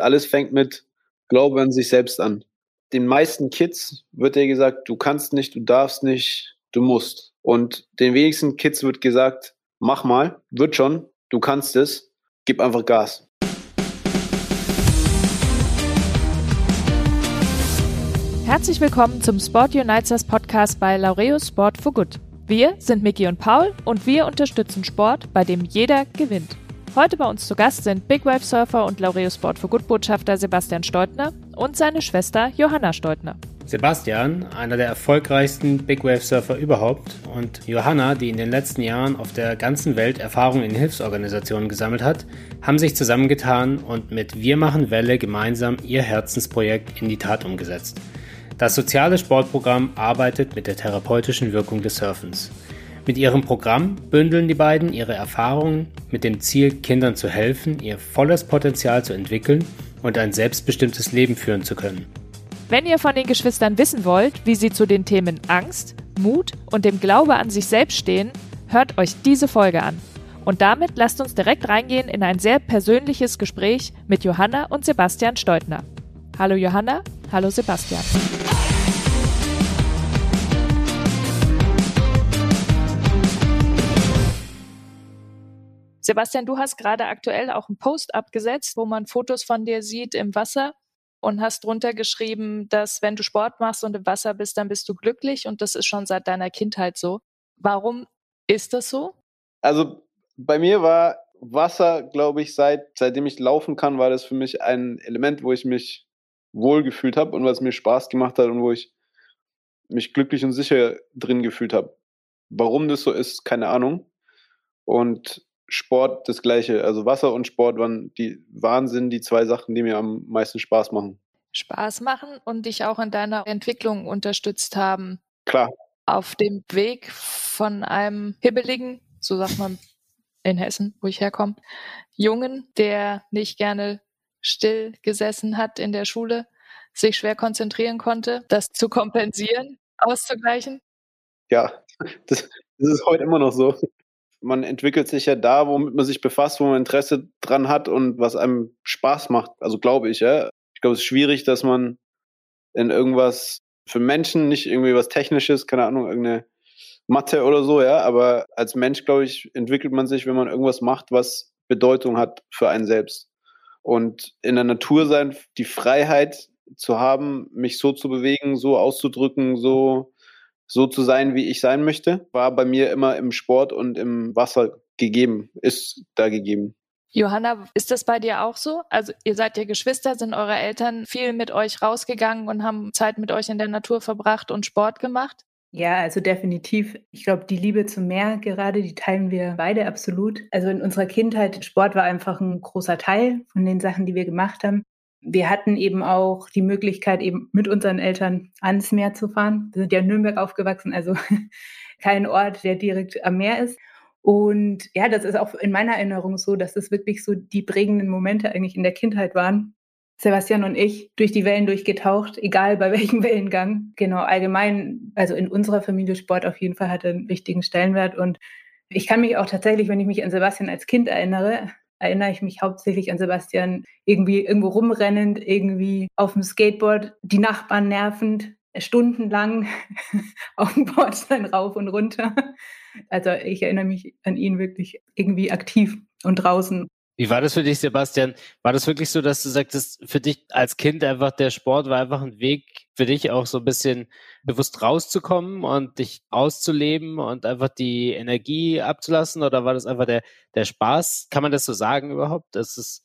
Alles fängt mit Glaube an sich selbst an. Den meisten Kids wird dir gesagt, du kannst nicht, du darfst nicht, du musst. Und den wenigsten Kids wird gesagt, mach mal, wird schon, du kannst es, gib einfach Gas. Herzlich willkommen zum Sport Unites Podcast bei Laureus Sport for Good. Wir sind Miki und Paul und wir unterstützen Sport, bei dem jeder gewinnt. Heute bei uns zu Gast sind Big Wave Surfer und Laureus Sport for Good Botschafter Sebastian Steutner und seine Schwester Johanna Steutner. Sebastian, einer der erfolgreichsten Big Wave Surfer überhaupt, und Johanna, die in den letzten Jahren auf der ganzen Welt Erfahrung in Hilfsorganisationen gesammelt hat, haben sich zusammengetan und mit Wir machen Welle gemeinsam ihr Herzensprojekt in die Tat umgesetzt. Das soziale Sportprogramm arbeitet mit der therapeutischen Wirkung des Surfens. Mit ihrem Programm bündeln die beiden ihre Erfahrungen mit dem Ziel, Kindern zu helfen, ihr volles Potenzial zu entwickeln und ein selbstbestimmtes Leben führen zu können. Wenn ihr von den Geschwistern wissen wollt, wie sie zu den Themen Angst, Mut und dem Glaube an sich selbst stehen, hört euch diese Folge an. Und damit lasst uns direkt reingehen in ein sehr persönliches Gespräch mit Johanna und Sebastian Steutner. Hallo Johanna, hallo Sebastian. Sebastian, du hast gerade aktuell auch einen Post abgesetzt, wo man Fotos von dir sieht im Wasser und hast drunter geschrieben, dass wenn du Sport machst und im Wasser bist, dann bist du glücklich und das ist schon seit deiner Kindheit so. Warum ist das so? Also bei mir war Wasser, glaube ich, seit seitdem ich laufen kann, war das für mich ein Element, wo ich mich wohlgefühlt habe und was mir Spaß gemacht hat und wo ich mich glücklich und sicher drin gefühlt habe. Warum das so ist, keine Ahnung. Und Sport das Gleiche. Also Wasser und Sport waren die Wahnsinn, die zwei Sachen, die mir am meisten Spaß machen. Spaß machen und dich auch in deiner Entwicklung unterstützt haben. Klar. Auf dem Weg von einem hibbeligen, so sagt man in Hessen, wo ich herkomme, Jungen, der nicht gerne still gesessen hat in der Schule, sich schwer konzentrieren konnte, das zu kompensieren, auszugleichen. Ja, das, das ist heute immer noch so man entwickelt sich ja da, womit man sich befasst, wo man Interesse dran hat und was einem Spaß macht. Also glaube ich, ja. Ich glaube, es ist schwierig, dass man in irgendwas für Menschen, nicht irgendwie was Technisches, keine Ahnung, irgendeine Mathe oder so, ja, aber als Mensch, glaube ich, entwickelt man sich, wenn man irgendwas macht, was Bedeutung hat für einen selbst. Und in der Natur sein, die Freiheit zu haben, mich so zu bewegen, so auszudrücken, so so zu sein, wie ich sein möchte, war bei mir immer im Sport und im Wasser gegeben, ist da gegeben. Johanna, ist das bei dir auch so? Also ihr seid ja Geschwister, sind eure Eltern viel mit euch rausgegangen und haben Zeit mit euch in der Natur verbracht und Sport gemacht? Ja, also definitiv. Ich glaube, die Liebe zum Meer gerade, die teilen wir beide absolut. Also in unserer Kindheit, Sport war einfach ein großer Teil von den Sachen, die wir gemacht haben wir hatten eben auch die Möglichkeit, eben mit unseren Eltern ans Meer zu fahren. Wir sind ja in Nürnberg aufgewachsen, also kein Ort, der direkt am Meer ist. Und ja, das ist auch in meiner Erinnerung so, dass es wirklich so die prägenden Momente eigentlich in der Kindheit waren. Sebastian und ich durch die Wellen durchgetaucht, egal bei welchem Wellengang. Genau, allgemein, also in unserer Familie Sport auf jeden Fall hatte einen wichtigen Stellenwert. Und ich kann mich auch tatsächlich, wenn ich mich an Sebastian als Kind erinnere, erinnere ich mich hauptsächlich an Sebastian irgendwie irgendwo rumrennend, irgendwie auf dem Skateboard, die Nachbarn nervend, stundenlang auf dem Bordstein rauf und runter. Also ich erinnere mich an ihn wirklich irgendwie aktiv und draußen. Wie war das für dich, Sebastian? War das wirklich so, dass du sagtest, für dich als Kind einfach der Sport war einfach ein Weg für dich auch so ein bisschen bewusst rauszukommen und dich auszuleben und einfach die Energie abzulassen? Oder war das einfach der, der Spaß? Kann man das so sagen überhaupt? Das ist,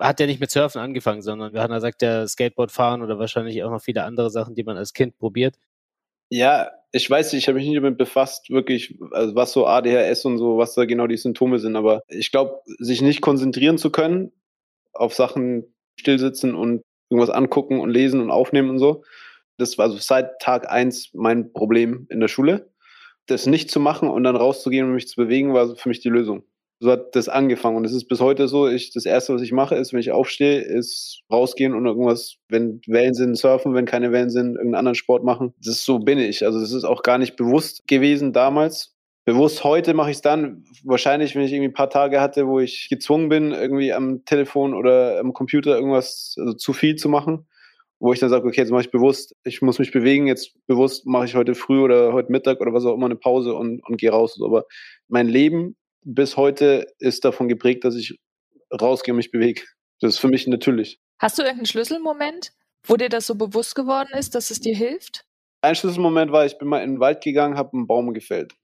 hat ja nicht mit Surfen angefangen, sondern wir haben ja sagt ja Skateboard fahren oder wahrscheinlich auch noch viele andere Sachen, die man als Kind probiert. Ja, ich weiß nicht, ich habe mich nicht damit befasst, wirklich, also was so ADHS und so, was da genau die Symptome sind. Aber ich glaube, sich nicht konzentrieren zu können, auf Sachen stillsitzen und irgendwas angucken und lesen und aufnehmen und so, das war so seit Tag eins mein Problem in der Schule. Das nicht zu machen und dann rauszugehen und mich zu bewegen, war für mich die Lösung so hat das angefangen. Und es ist bis heute so, ich, das erste, was ich mache, ist, wenn ich aufstehe, ist rausgehen und irgendwas, wenn Wellen sind, surfen, wenn keine Wellen sind, irgendeinen anderen Sport machen. Das ist so bin ich. Also das ist auch gar nicht bewusst gewesen damals. bewusst heute mache ich es dann, wahrscheinlich, wenn ich irgendwie ein paar Tage hatte, wo ich gezwungen bin, irgendwie am Telefon oder am Computer irgendwas also zu viel zu machen, wo ich dann sage, okay, jetzt mache ich bewusst, ich muss mich bewegen, jetzt bewusst mache ich heute früh oder heute Mittag oder was auch immer eine Pause und, und gehe raus. Aber mein Leben bis heute ist davon geprägt, dass ich rausgehe und mich bewege. Das ist für mich natürlich. Hast du irgendeinen Schlüsselmoment, wo dir das so bewusst geworden ist, dass es dir hilft? Ein Schlüsselmoment war, ich bin mal in den Wald gegangen, habe einen Baum gefällt.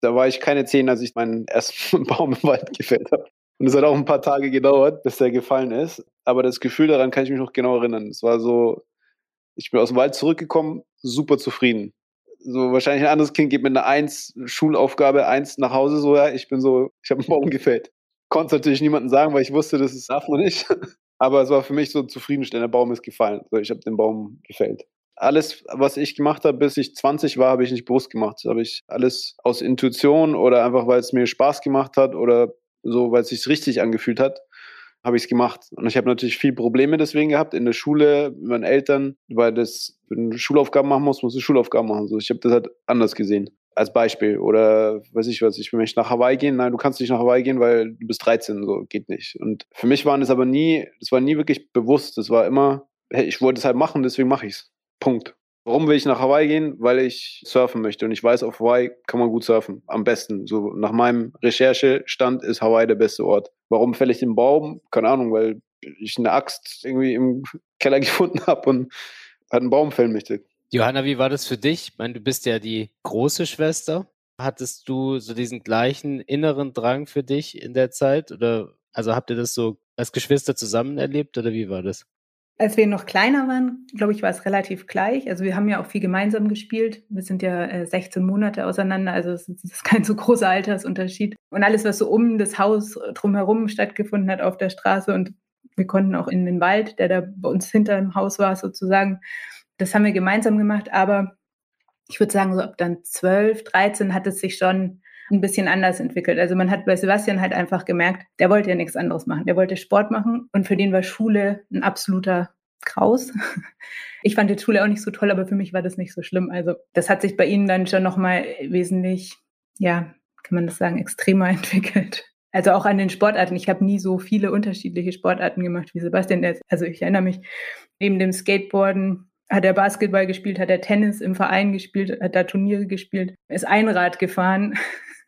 Da war ich keine zehn, als ich meinen ersten Baum im Wald gefällt habe. Und es hat auch ein paar Tage gedauert, bis der gefallen ist. Aber das Gefühl daran kann ich mich noch genau erinnern. Es war so, ich bin aus dem Wald zurückgekommen, super zufrieden. So wahrscheinlich ein anderes Kind geht mit einer Eins, Schulaufgabe Eins nach Hause so, ja, ich bin so, ich habe einen Baum gefällt. Konnte natürlich niemandem sagen, weil ich wusste, das ist darf man nicht. Aber es war für mich so zufriedenstellend, der Baum ist gefallen. So, ich habe den Baum gefällt alles, was ich gemacht habe, bis ich 20 war, habe ich nicht bewusst gemacht. Das habe ich alles aus Intuition oder einfach, weil es mir Spaß gemacht hat oder so, weil es sich richtig angefühlt hat, habe ich es gemacht. Und ich habe natürlich viel Probleme deswegen gehabt in der Schule, mit meinen Eltern, weil das, wenn du Schulaufgaben machen musst, musst du Schulaufgaben machen. So, ich habe das halt anders gesehen. Als Beispiel. Oder weiß ich was, ich möchte nach Hawaii gehen. Nein, du kannst nicht nach Hawaii gehen, weil du bist 13, so geht nicht. Und für mich waren das aber nie, das war nie wirklich bewusst. Das war immer, hey, ich wollte es halt machen, deswegen mache ich es. Punkt. Warum will ich nach Hawaii gehen? Weil ich surfen möchte. Und ich weiß, auf Hawaii kann man gut surfen. Am besten. So nach meinem Recherchestand ist Hawaii der beste Ort. Warum fälle ich den Baum? Keine Ahnung, weil ich eine Axt irgendwie im Keller gefunden habe und halt einen Baum fällen möchte. Johanna, wie war das für dich? Ich meine, du bist ja die große Schwester. Hattest du so diesen gleichen inneren Drang für dich in der Zeit? Oder also habt ihr das so als Geschwister zusammen erlebt oder wie war das? Als wir noch kleiner waren, glaube ich, war es relativ gleich. Also wir haben ja auch viel gemeinsam gespielt. Wir sind ja äh, 16 Monate auseinander, also es ist kein so großer Altersunterschied. Und alles, was so um das Haus drumherum stattgefunden hat auf der Straße und wir konnten auch in den Wald, der da bei uns hinter dem Haus war, sozusagen, das haben wir gemeinsam gemacht. Aber ich würde sagen, so ab dann 12, 13 hat es sich schon ein bisschen anders entwickelt. Also man hat bei Sebastian halt einfach gemerkt, der wollte ja nichts anderes machen. Der wollte Sport machen und für den war Schule ein absoluter Kraus. Ich fand die Schule auch nicht so toll, aber für mich war das nicht so schlimm. Also das hat sich bei ihnen dann schon nochmal wesentlich, ja, kann man das sagen, extremer entwickelt. Also auch an den Sportarten. Ich habe nie so viele unterschiedliche Sportarten gemacht wie Sebastian. Also ich erinnere mich, neben dem Skateboarden hat er Basketball gespielt, hat er Tennis im Verein gespielt, hat da Turniere gespielt, ist Einrad gefahren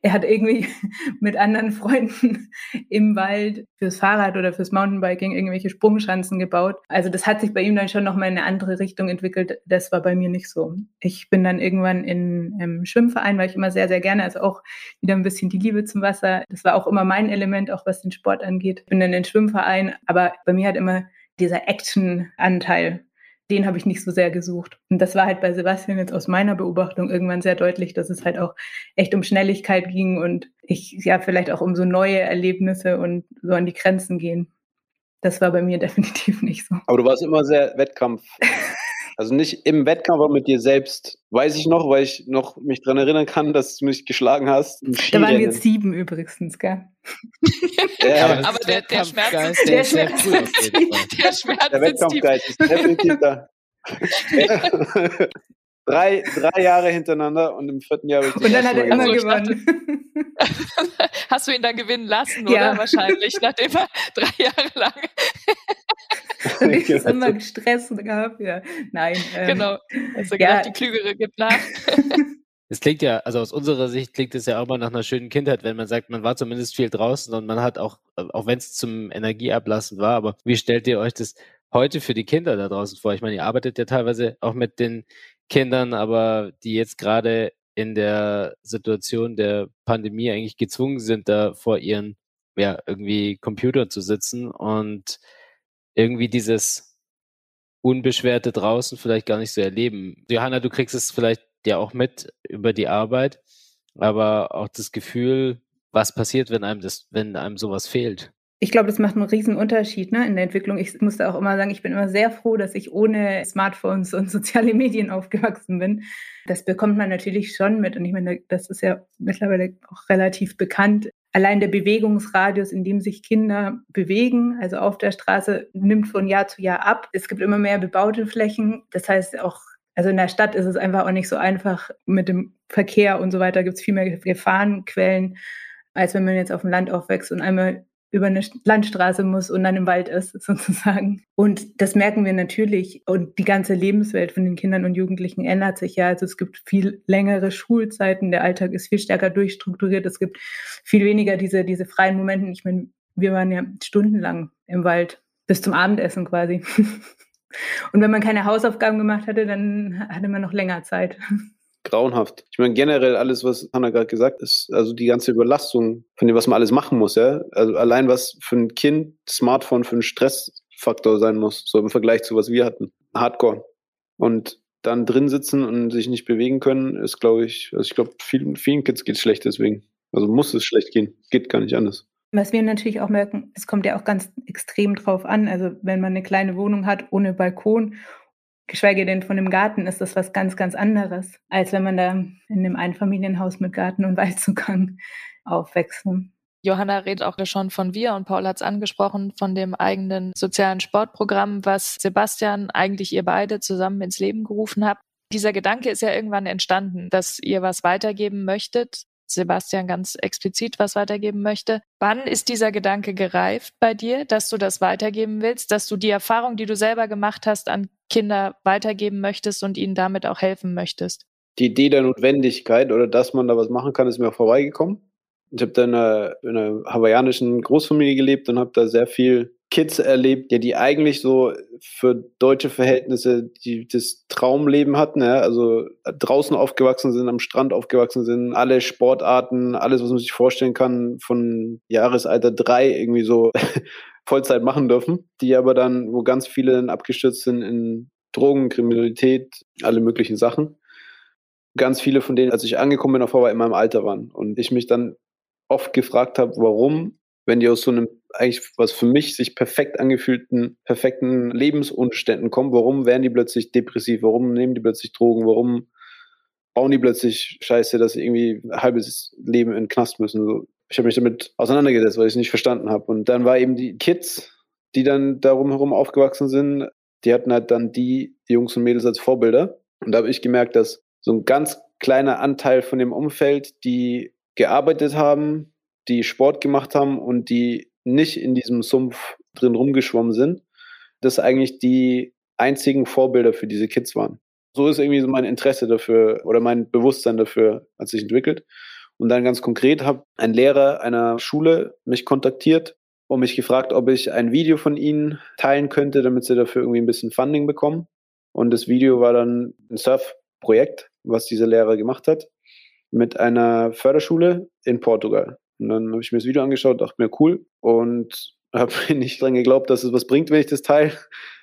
er hat irgendwie mit anderen Freunden im Wald fürs Fahrrad oder fürs Mountainbiking irgendwelche Sprungschanzen gebaut. Also das hat sich bei ihm dann schon nochmal in eine andere Richtung entwickelt. Das war bei mir nicht so. Ich bin dann irgendwann in im Schwimmverein, weil ich immer sehr, sehr gerne, also auch wieder ein bisschen die Liebe zum Wasser. Das war auch immer mein Element, auch was den Sport angeht. Bin dann in den Schwimmverein, aber bei mir hat immer dieser Action-Anteil den habe ich nicht so sehr gesucht. Und das war halt bei Sebastian jetzt aus meiner Beobachtung irgendwann sehr deutlich, dass es halt auch echt um Schnelligkeit ging und ich ja vielleicht auch um so neue Erlebnisse und so an die Grenzen gehen. Das war bei mir definitiv nicht so. Aber du warst immer sehr Wettkampf. Also nicht im Wettkampf, aber mit dir selbst. Weiß ich noch, weil ich noch mich daran erinnern kann, dass du mich geschlagen hast. Da waren wir jetzt sieben übrigens, gell? ja, aber, aber der, der Schmerz ist der, Schmerz, cool der Schmerz der Wettkampfgeist ist definitiv da. drei, drei Jahre hintereinander und im vierten Jahr habe ich Und dann hat er immer gewonnen. Hast du ihn dann gewinnen lassen, ja. oder? Wahrscheinlich, nachdem er drei Jahre lang und ich genau. immer gestresst gehabt. Ja. Nein. Ähm, genau. Also ja. gedacht, die Klügere gibt nach. Es klingt ja, also aus unserer Sicht klingt es ja auch mal nach einer schönen Kindheit, wenn man sagt, man war zumindest viel draußen und man hat auch, auch wenn es zum Energieablassen war, aber wie stellt ihr euch das heute für die Kinder da draußen vor? Ich meine, ihr arbeitet ja teilweise auch mit den Kindern, aber die jetzt gerade in der Situation der Pandemie eigentlich gezwungen sind, da vor ihren, ja, irgendwie Computern zu sitzen und irgendwie dieses Unbeschwerte draußen vielleicht gar nicht so erleben. Johanna, du kriegst es vielleicht ja auch mit über die Arbeit, aber auch das Gefühl, was passiert, wenn einem das, wenn einem sowas fehlt. Ich glaube, das macht einen riesen Unterschied ne, in der Entwicklung. Ich musste auch immer sagen, ich bin immer sehr froh, dass ich ohne Smartphones und soziale Medien aufgewachsen bin. Das bekommt man natürlich schon mit. Und ich meine, das ist ja mittlerweile auch relativ bekannt. Allein der Bewegungsradius, in dem sich Kinder bewegen, also auf der Straße, nimmt von Jahr zu Jahr ab. Es gibt immer mehr bebaute Flächen. Das heißt, auch Also in der Stadt ist es einfach auch nicht so einfach mit dem Verkehr und so weiter. Gibt es viel mehr Gefahrenquellen, als wenn man jetzt auf dem Land aufwächst und einmal über eine Landstraße muss und dann im Wald ist, sozusagen. Und das merken wir natürlich. Und die ganze Lebenswelt von den Kindern und Jugendlichen ändert sich ja. Also es gibt viel längere Schulzeiten, der Alltag ist viel stärker durchstrukturiert, es gibt viel weniger diese, diese freien Momente. Ich meine, wir waren ja stundenlang im Wald, bis zum Abendessen quasi. Und wenn man keine Hausaufgaben gemacht hatte, dann hatte man noch länger Zeit grauenhaft. Ich meine, generell alles, was Hanna gerade gesagt ist, also die ganze Überlastung von dem, was man alles machen muss, ja. Also allein was für ein Kind Smartphone für ein Stressfaktor sein muss, so im Vergleich zu was wir hatten. Hardcore. Und dann drin sitzen und sich nicht bewegen können, ist, glaube ich, also ich glaube, vielen, vielen Kids geht es schlecht deswegen. Also muss es schlecht gehen. Geht gar nicht anders. Was wir natürlich auch merken, es kommt ja auch ganz extrem drauf an. Also wenn man eine kleine Wohnung hat ohne Balkon geschweige denn von dem Garten, ist das was ganz, ganz anderes, als wenn man da in einem Einfamilienhaus mit Garten und Waldzugang aufwächst. Johanna redet auch schon von wir und Paul hat es angesprochen, von dem eigenen sozialen Sportprogramm, was Sebastian eigentlich ihr beide zusammen ins Leben gerufen habt. Dieser Gedanke ist ja irgendwann entstanden, dass ihr was weitergeben möchtet. Sebastian ganz explizit was weitergeben möchte. Wann ist dieser Gedanke gereift bei dir, dass du das weitergeben willst, dass du die Erfahrung, die du selber gemacht hast, an Kinder weitergeben möchtest und ihnen damit auch helfen möchtest? Die Idee der Notwendigkeit oder dass man da was machen kann, ist mir auch vorbeigekommen. Ich habe da in einer, in einer hawaiianischen Großfamilie gelebt und habe da sehr viel Kids erlebt, ja, die eigentlich so für deutsche Verhältnisse die das Traumleben hatten, ja, also draußen aufgewachsen sind, am Strand aufgewachsen sind, alle Sportarten, alles, was man sich vorstellen kann, von Jahresalter drei irgendwie so Vollzeit machen dürfen, die aber dann, wo ganz viele dann abgestürzt sind in Drogen, Kriminalität, alle möglichen Sachen. Ganz viele von denen, als ich angekommen bin auf Hawaii, in meinem Alter waren. Und ich mich dann oft gefragt habe, warum, wenn die aus so einem eigentlich was für mich sich perfekt angefühlten, perfekten Lebensumständen kommen, warum werden die plötzlich depressiv, warum nehmen die plötzlich Drogen, warum bauen die plötzlich Scheiße, dass sie irgendwie ein halbes Leben in den Knast müssen. So, ich habe mich damit auseinandergesetzt, weil ich es nicht verstanden habe. Und dann war eben die Kids, die dann darum herum aufgewachsen sind, die hatten halt dann die Jungs und Mädels als Vorbilder. Und da habe ich gemerkt, dass so ein ganz kleiner Anteil von dem Umfeld, die gearbeitet haben, die Sport gemacht haben und die nicht in diesem Sumpf drin rumgeschwommen sind, das eigentlich die einzigen Vorbilder für diese Kids waren. So ist irgendwie so mein Interesse dafür oder mein Bewusstsein dafür hat sich entwickelt. Und dann ganz konkret hat ein Lehrer einer Schule mich kontaktiert und mich gefragt, ob ich ein Video von ihnen teilen könnte, damit sie dafür irgendwie ein bisschen Funding bekommen. Und das Video war dann ein Surf-Projekt, was dieser Lehrer gemacht hat, mit einer Förderschule in Portugal. Und dann habe ich mir das Video angeschaut, dachte mir cool und habe nicht dran geglaubt, dass es was bringt, wenn ich das teile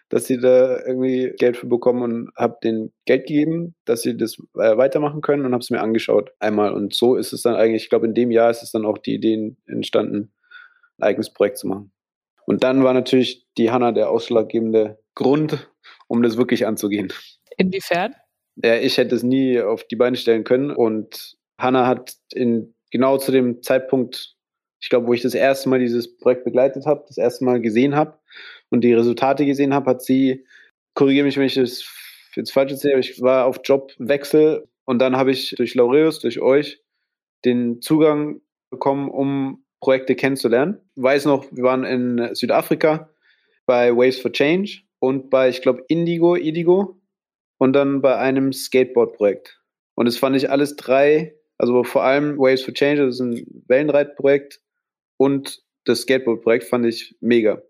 dass sie da irgendwie Geld für bekommen und habe denen Geld gegeben, dass sie das äh, weitermachen können und habe es mir angeschaut einmal. Und so ist es dann eigentlich, ich glaube, in dem Jahr ist es dann auch die Idee entstanden, ein eigenes Projekt zu machen. Und dann war natürlich die Hanna der ausschlaggebende Grund, um das wirklich anzugehen. Inwiefern? Ja, ich hätte es nie auf die Beine stellen können. Und Hanna hat in genau zu dem Zeitpunkt, ich glaube, wo ich das erste Mal dieses Projekt begleitet habe, das erste Mal gesehen habe, und die Resultate gesehen habe, hat sie, korrigiere mich, wenn ich das jetzt falsch erzähle, aber ich war auf Jobwechsel und dann habe ich durch Laureus, durch euch, den Zugang bekommen, um Projekte kennenzulernen. Ich weiß noch, wir waren in Südafrika bei Waves for Change und bei, ich glaube, Indigo, Indigo und dann bei einem Skateboard-Projekt. Und das fand ich alles drei, also vor allem Waves for Change, das ist ein Wellenreitprojekt und das Skateboard-Projekt fand ich mega.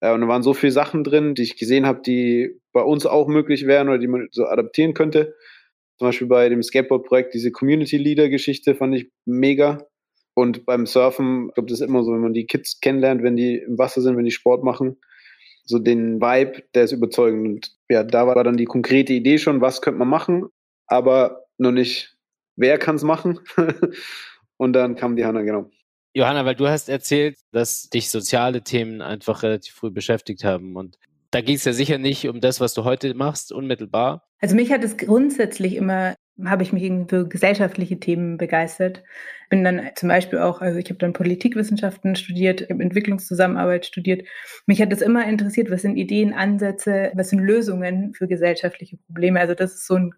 Äh, und da waren so viele Sachen drin, die ich gesehen habe, die bei uns auch möglich wären oder die man so adaptieren könnte. Zum Beispiel bei dem Skateboard-Projekt, diese Community-Leader-Geschichte fand ich mega. Und beim Surfen, ich glaube, das ist immer so, wenn man die Kids kennenlernt, wenn die im Wasser sind, wenn die Sport machen, so den Vibe, der ist überzeugend. Und ja, da war dann die konkrete Idee schon, was könnte man machen, aber noch nicht, wer kann es machen. und dann kam die Hanna, genau. Johanna, weil du hast erzählt, dass dich soziale Themen einfach relativ früh beschäftigt haben. Und da ging es ja sicher nicht um das, was du heute machst, unmittelbar. Also mich hat es grundsätzlich immer habe ich mich irgendwie für gesellschaftliche Themen begeistert. Bin dann zum Beispiel auch, also ich habe dann Politikwissenschaften studiert, habe Entwicklungszusammenarbeit studiert. Mich hat das immer interessiert, was sind Ideen, Ansätze, was sind Lösungen für gesellschaftliche Probleme. Also das ist so ein,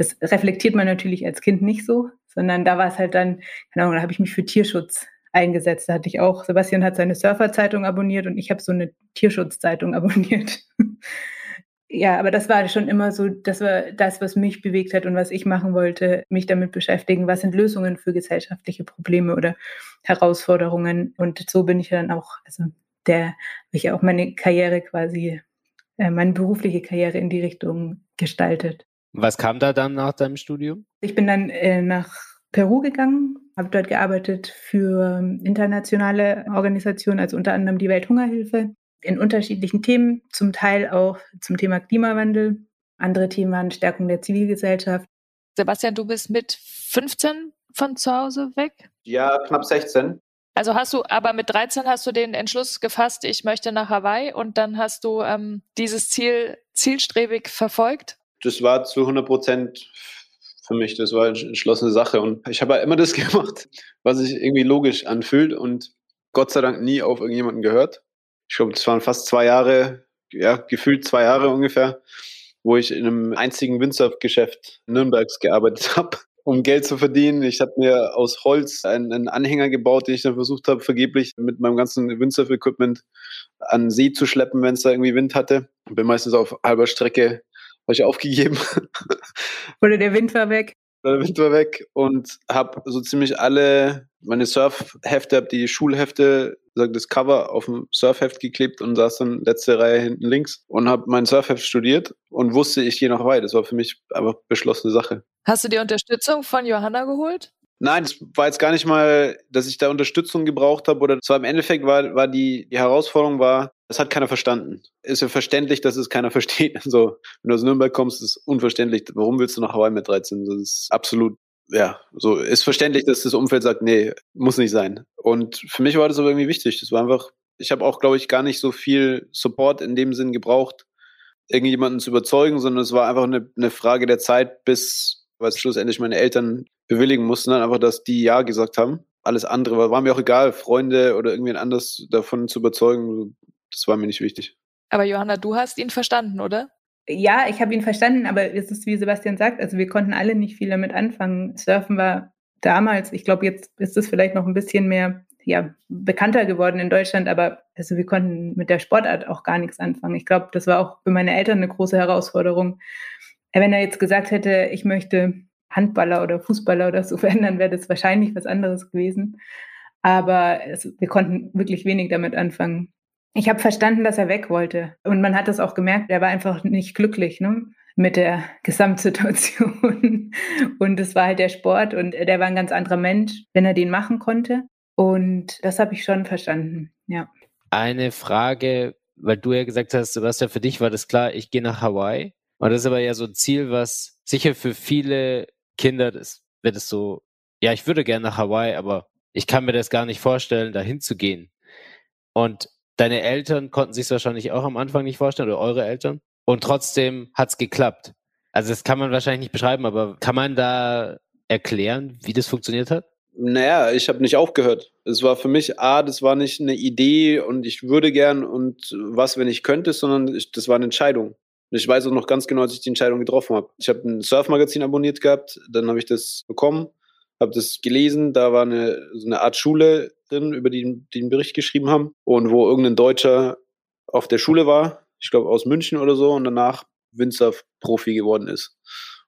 das reflektiert man natürlich als Kind nicht so, sondern da war es halt dann, keine Ahnung, da habe ich mich für Tierschutz eingesetzt. Da hatte ich auch, Sebastian hat seine Surferzeitung abonniert und ich habe so eine Tierschutzzeitung abonniert. ja, aber das war schon immer so, das war das, was mich bewegt hat und was ich machen wollte, mich damit beschäftigen, was sind Lösungen für gesellschaftliche Probleme oder Herausforderungen. Und so bin ich dann auch, also der, habe ich auch meine Karriere quasi, äh, meine berufliche Karriere in die Richtung gestaltet. Was kam da dann nach deinem Studium? Ich bin dann äh, nach Peru gegangen, habe dort gearbeitet für internationale Organisationen, also unter anderem die Welthungerhilfe in unterschiedlichen Themen, zum Teil auch zum Thema Klimawandel. Andere Themen waren Stärkung der Zivilgesellschaft. Sebastian, du bist mit 15 von zu Hause weg? Ja, knapp 16. Also hast du, aber mit 13 hast du den Entschluss gefasst, ich möchte nach Hawaii und dann hast du ähm, dieses Ziel zielstrebig verfolgt? Das war zu 100 Prozent für mich. Das war eine entschlossene Sache und ich habe halt immer das gemacht, was sich irgendwie logisch anfühlt und Gott sei Dank nie auf irgendjemanden gehört ich glaube, es waren fast zwei Jahre, ja, gefühlt zwei Jahre ungefähr, wo ich in einem einzigen Windsurf-Geschäft Nürnbergs gearbeitet habe, um Geld zu verdienen. Ich habe mir aus Holz einen, einen, Anhänger gebaut, den ich dann versucht habe, vergeblich mit meinem ganzen Windsurf-Equipment an See zu schleppen, wenn es da irgendwie Wind hatte. Bin meistens auf halber Strecke, habe ich aufgegeben. Oder der Wind war weg. Der Wind war weg und habe so ziemlich alle meine Surfhefte, habe die Schulhefte das Cover auf dem Surfheft geklebt und saß dann letzte Reihe hinten links und habe mein Surfheft studiert und wusste, ich gehe noch weit. Das war für mich einfach beschlossene Sache. Hast du die Unterstützung von Johanna geholt? Nein, es war jetzt gar nicht mal, dass ich da Unterstützung gebraucht habe oder zwar im Endeffekt war, war die, die Herausforderung war, das hat keiner verstanden. Ist ja verständlich, dass es keiner versteht. Also, wenn du aus Nürnberg kommst, ist es unverständlich. Warum willst du nach Hawaii mit 13? Das ist absolut ja, so ist verständlich, dass das Umfeld sagt, nee, muss nicht sein. Und für mich war das aber irgendwie wichtig. Das war einfach, ich habe auch, glaube ich, gar nicht so viel Support in dem Sinn gebraucht, irgendjemanden zu überzeugen, sondern es war einfach eine, eine Frage der Zeit, bis, weil schlussendlich meine Eltern bewilligen mussten, dann einfach, dass die Ja gesagt haben. Alles andere war, war mir auch egal, Freunde oder irgendwen anders davon zu überzeugen, das war mir nicht wichtig. Aber Johanna, du hast ihn verstanden, oder? Ja, ich habe ihn verstanden, aber es ist wie Sebastian sagt, also wir konnten alle nicht viel damit anfangen. Surfen war damals, ich glaube, jetzt ist es vielleicht noch ein bisschen mehr ja, bekannter geworden in Deutschland, aber also wir konnten mit der Sportart auch gar nichts anfangen. Ich glaube, das war auch für meine Eltern eine große Herausforderung. Wenn er jetzt gesagt hätte, ich möchte Handballer oder Fußballer oder so verändern, wäre das wahrscheinlich was anderes gewesen. Aber es, wir konnten wirklich wenig damit anfangen. Ich habe verstanden, dass er weg wollte. Und man hat das auch gemerkt, er war einfach nicht glücklich ne? mit der Gesamtsituation. Und es war halt der Sport und der war ein ganz anderer Mensch, wenn er den machen konnte. Und das habe ich schon verstanden, ja. Eine Frage, weil du ja gesagt hast, Sebastian, für dich war das klar, ich gehe nach Hawaii. Und das ist aber ja so ein Ziel, was sicher für viele Kinder, das wird es so, ja, ich würde gerne nach Hawaii, aber ich kann mir das gar nicht vorstellen, dahin zu gehen. Und Deine Eltern konnten sich wahrscheinlich auch am Anfang nicht vorstellen oder eure Eltern. Und trotzdem hat es geklappt. Also das kann man wahrscheinlich nicht beschreiben, aber kann man da erklären, wie das funktioniert hat? Naja, ich habe nicht aufgehört. Es war für mich, A, das war nicht eine Idee und ich würde gern und was, wenn ich könnte, sondern ich, das war eine Entscheidung. ich weiß auch noch ganz genau, als ich die Entscheidung getroffen habe. Ich habe ein Surfmagazin abonniert gehabt, dann habe ich das bekommen, habe das gelesen, da war eine, so eine Art Schule drin, über die, die einen Bericht geschrieben haben und wo irgendein Deutscher auf der Schule war, ich glaube aus München oder so und danach Windsurf-Profi geworden ist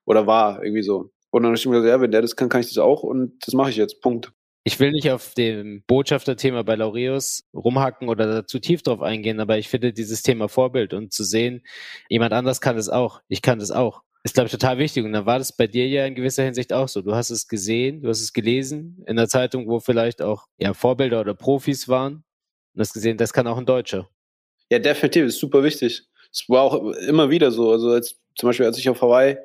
oder war irgendwie so. Und dann habe ich mir gesagt, ja, wenn der das kann, kann ich das auch und das mache ich jetzt. Punkt. Ich will nicht auf dem Botschafterthema bei Laureus rumhacken oder zu tief drauf eingehen, aber ich finde dieses Thema Vorbild und zu sehen, jemand anders kann es auch, ich kann das auch ist, glaube ich, total wichtig. Und dann war das bei dir ja in gewisser Hinsicht auch so. Du hast es gesehen, du hast es gelesen in der Zeitung, wo vielleicht auch ja, Vorbilder oder Profis waren und hast gesehen, das kann auch ein Deutscher. Ja, definitiv, ist super wichtig. Es war auch immer wieder so. Also als, zum Beispiel, als ich auf Hawaii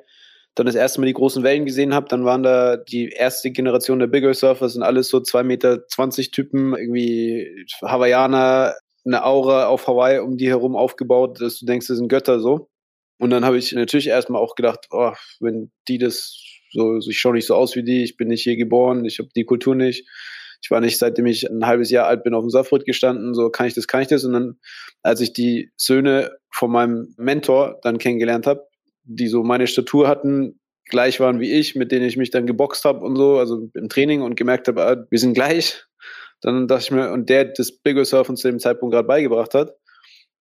dann das erste Mal die großen Wellen gesehen habe, dann waren da die erste Generation der Bigger Surfers und alles so 2,20 Meter Typen, irgendwie Hawaiianer, eine Aura auf Hawaii um die herum aufgebaut, dass du denkst, das sind Götter so. Und dann habe ich natürlich erstmal auch gedacht, oh, wenn die das So, ich schaue nicht so aus wie die, ich bin nicht hier geboren, ich habe die Kultur nicht. Ich war nicht, seitdem ich ein halbes Jahr alt bin, auf dem Surfbrett gestanden, so kann ich das, kann ich das. Und dann, als ich die Söhne von meinem Mentor dann kennengelernt habe, die so meine Statur hatten, gleich waren wie ich, mit denen ich mich dann geboxt habe und so, also im Training und gemerkt habe, ah, wir sind gleich. Dann dachte ich mir, und der das Bigger Surfen zu dem Zeitpunkt gerade beigebracht hat,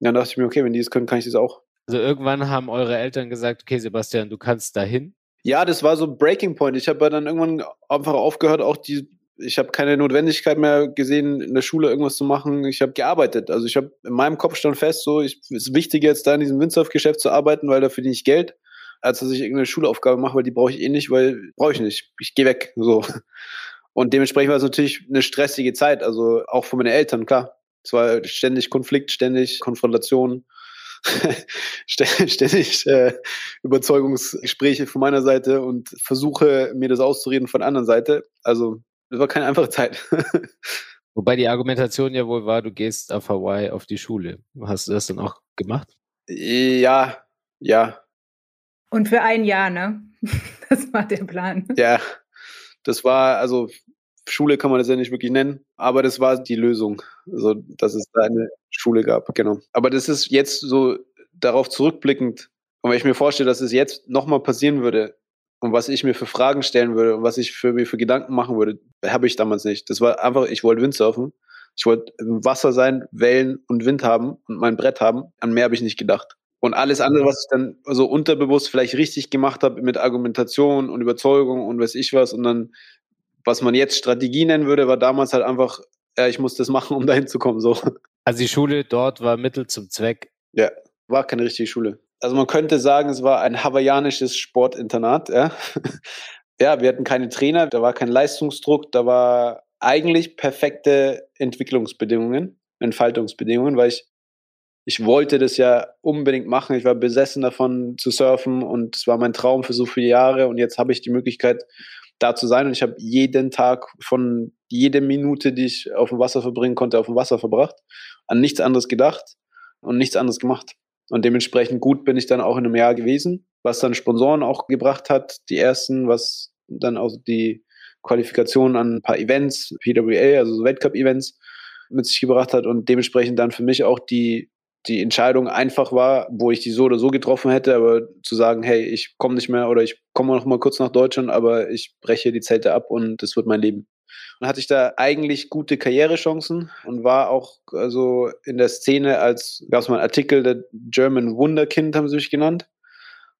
dann dachte ich mir, okay, wenn die es können, kann ich das auch. Also irgendwann haben eure Eltern gesagt, okay, Sebastian, du kannst dahin. Ja, das war so ein Breaking Point. Ich habe dann irgendwann einfach aufgehört, auch die, ich habe keine Notwendigkeit mehr gesehen, in der Schule irgendwas zu machen. Ich habe gearbeitet. Also ich habe in meinem Kopf stand fest, so, ich, es ist wichtig jetzt da in diesem Windsurf-Geschäft zu arbeiten, weil da verdiene ich Geld, als dass ich irgendeine Schulaufgabe mache, weil die brauche ich eh nicht, weil brauche ich nicht. Ich gehe weg. So. Und dementsprechend war es natürlich eine stressige Zeit, also auch für meine Eltern, klar. Es war ständig Konflikt, ständig Konfrontation, ständig äh, Überzeugungsgespräche von meiner Seite und versuche, mir das auszureden von der anderen Seite. Also, es war keine einfache Zeit. Wobei die Argumentation ja wohl war, du gehst auf Hawaii auf die Schule. Hast du das dann auch gemacht? Ja, ja. Und für ein Jahr, ne? Das war der Plan. Ja, das war, also Schule kann man das ja nicht wirklich nennen, aber das war die Lösung. Also, dass es da eine Schule gab, genau. Aber das ist jetzt so darauf zurückblickend, und wenn ich mir vorstelle, dass es jetzt nochmal passieren würde und was ich mir für Fragen stellen würde und was ich für mir für Gedanken machen würde, habe ich damals nicht. Das war einfach, ich wollte Windsurfen. Ich wollte im Wasser sein, Wellen und Wind haben und mein Brett haben. An mehr habe ich nicht gedacht. Und alles andere, was ich dann so unterbewusst vielleicht richtig gemacht habe mit Argumentation und Überzeugung und weiß ich was und dann was man jetzt Strategie nennen würde, war damals halt einfach, ja, ich muss das machen, um dahin zu kommen. So. Also die Schule dort war Mittel zum Zweck. Ja, war keine richtige Schule. Also man könnte sagen, es war ein hawaiianisches Sportinternat. Ja, ja wir hatten keine Trainer, da war kein Leistungsdruck, da war eigentlich perfekte Entwicklungsbedingungen, Entfaltungsbedingungen, weil ich ich wollte das ja unbedingt machen. Ich war besessen davon zu surfen und es war mein Traum für so viele Jahre und jetzt habe ich die Möglichkeit, da zu sein. Und ich habe jeden Tag von jede Minute, die ich auf dem Wasser verbringen konnte, auf dem Wasser verbracht, an nichts anderes gedacht und nichts anderes gemacht. Und dementsprechend gut bin ich dann auch in einem Jahr gewesen, was dann Sponsoren auch gebracht hat, die ersten, was dann auch die Qualifikation an ein paar Events, PWA, also so Weltcup-Events, mit sich gebracht hat und dementsprechend dann für mich auch die die Entscheidung einfach war, wo ich die so oder so getroffen hätte, aber zu sagen, hey, ich komme nicht mehr oder ich komme noch mal kurz nach Deutschland, aber ich breche die Zelte ab und das wird mein Leben. Und hatte ich da eigentlich gute Karrierechancen und war auch also in der Szene als, gab es mal einen Artikel, der German Wunderkind haben sie mich genannt,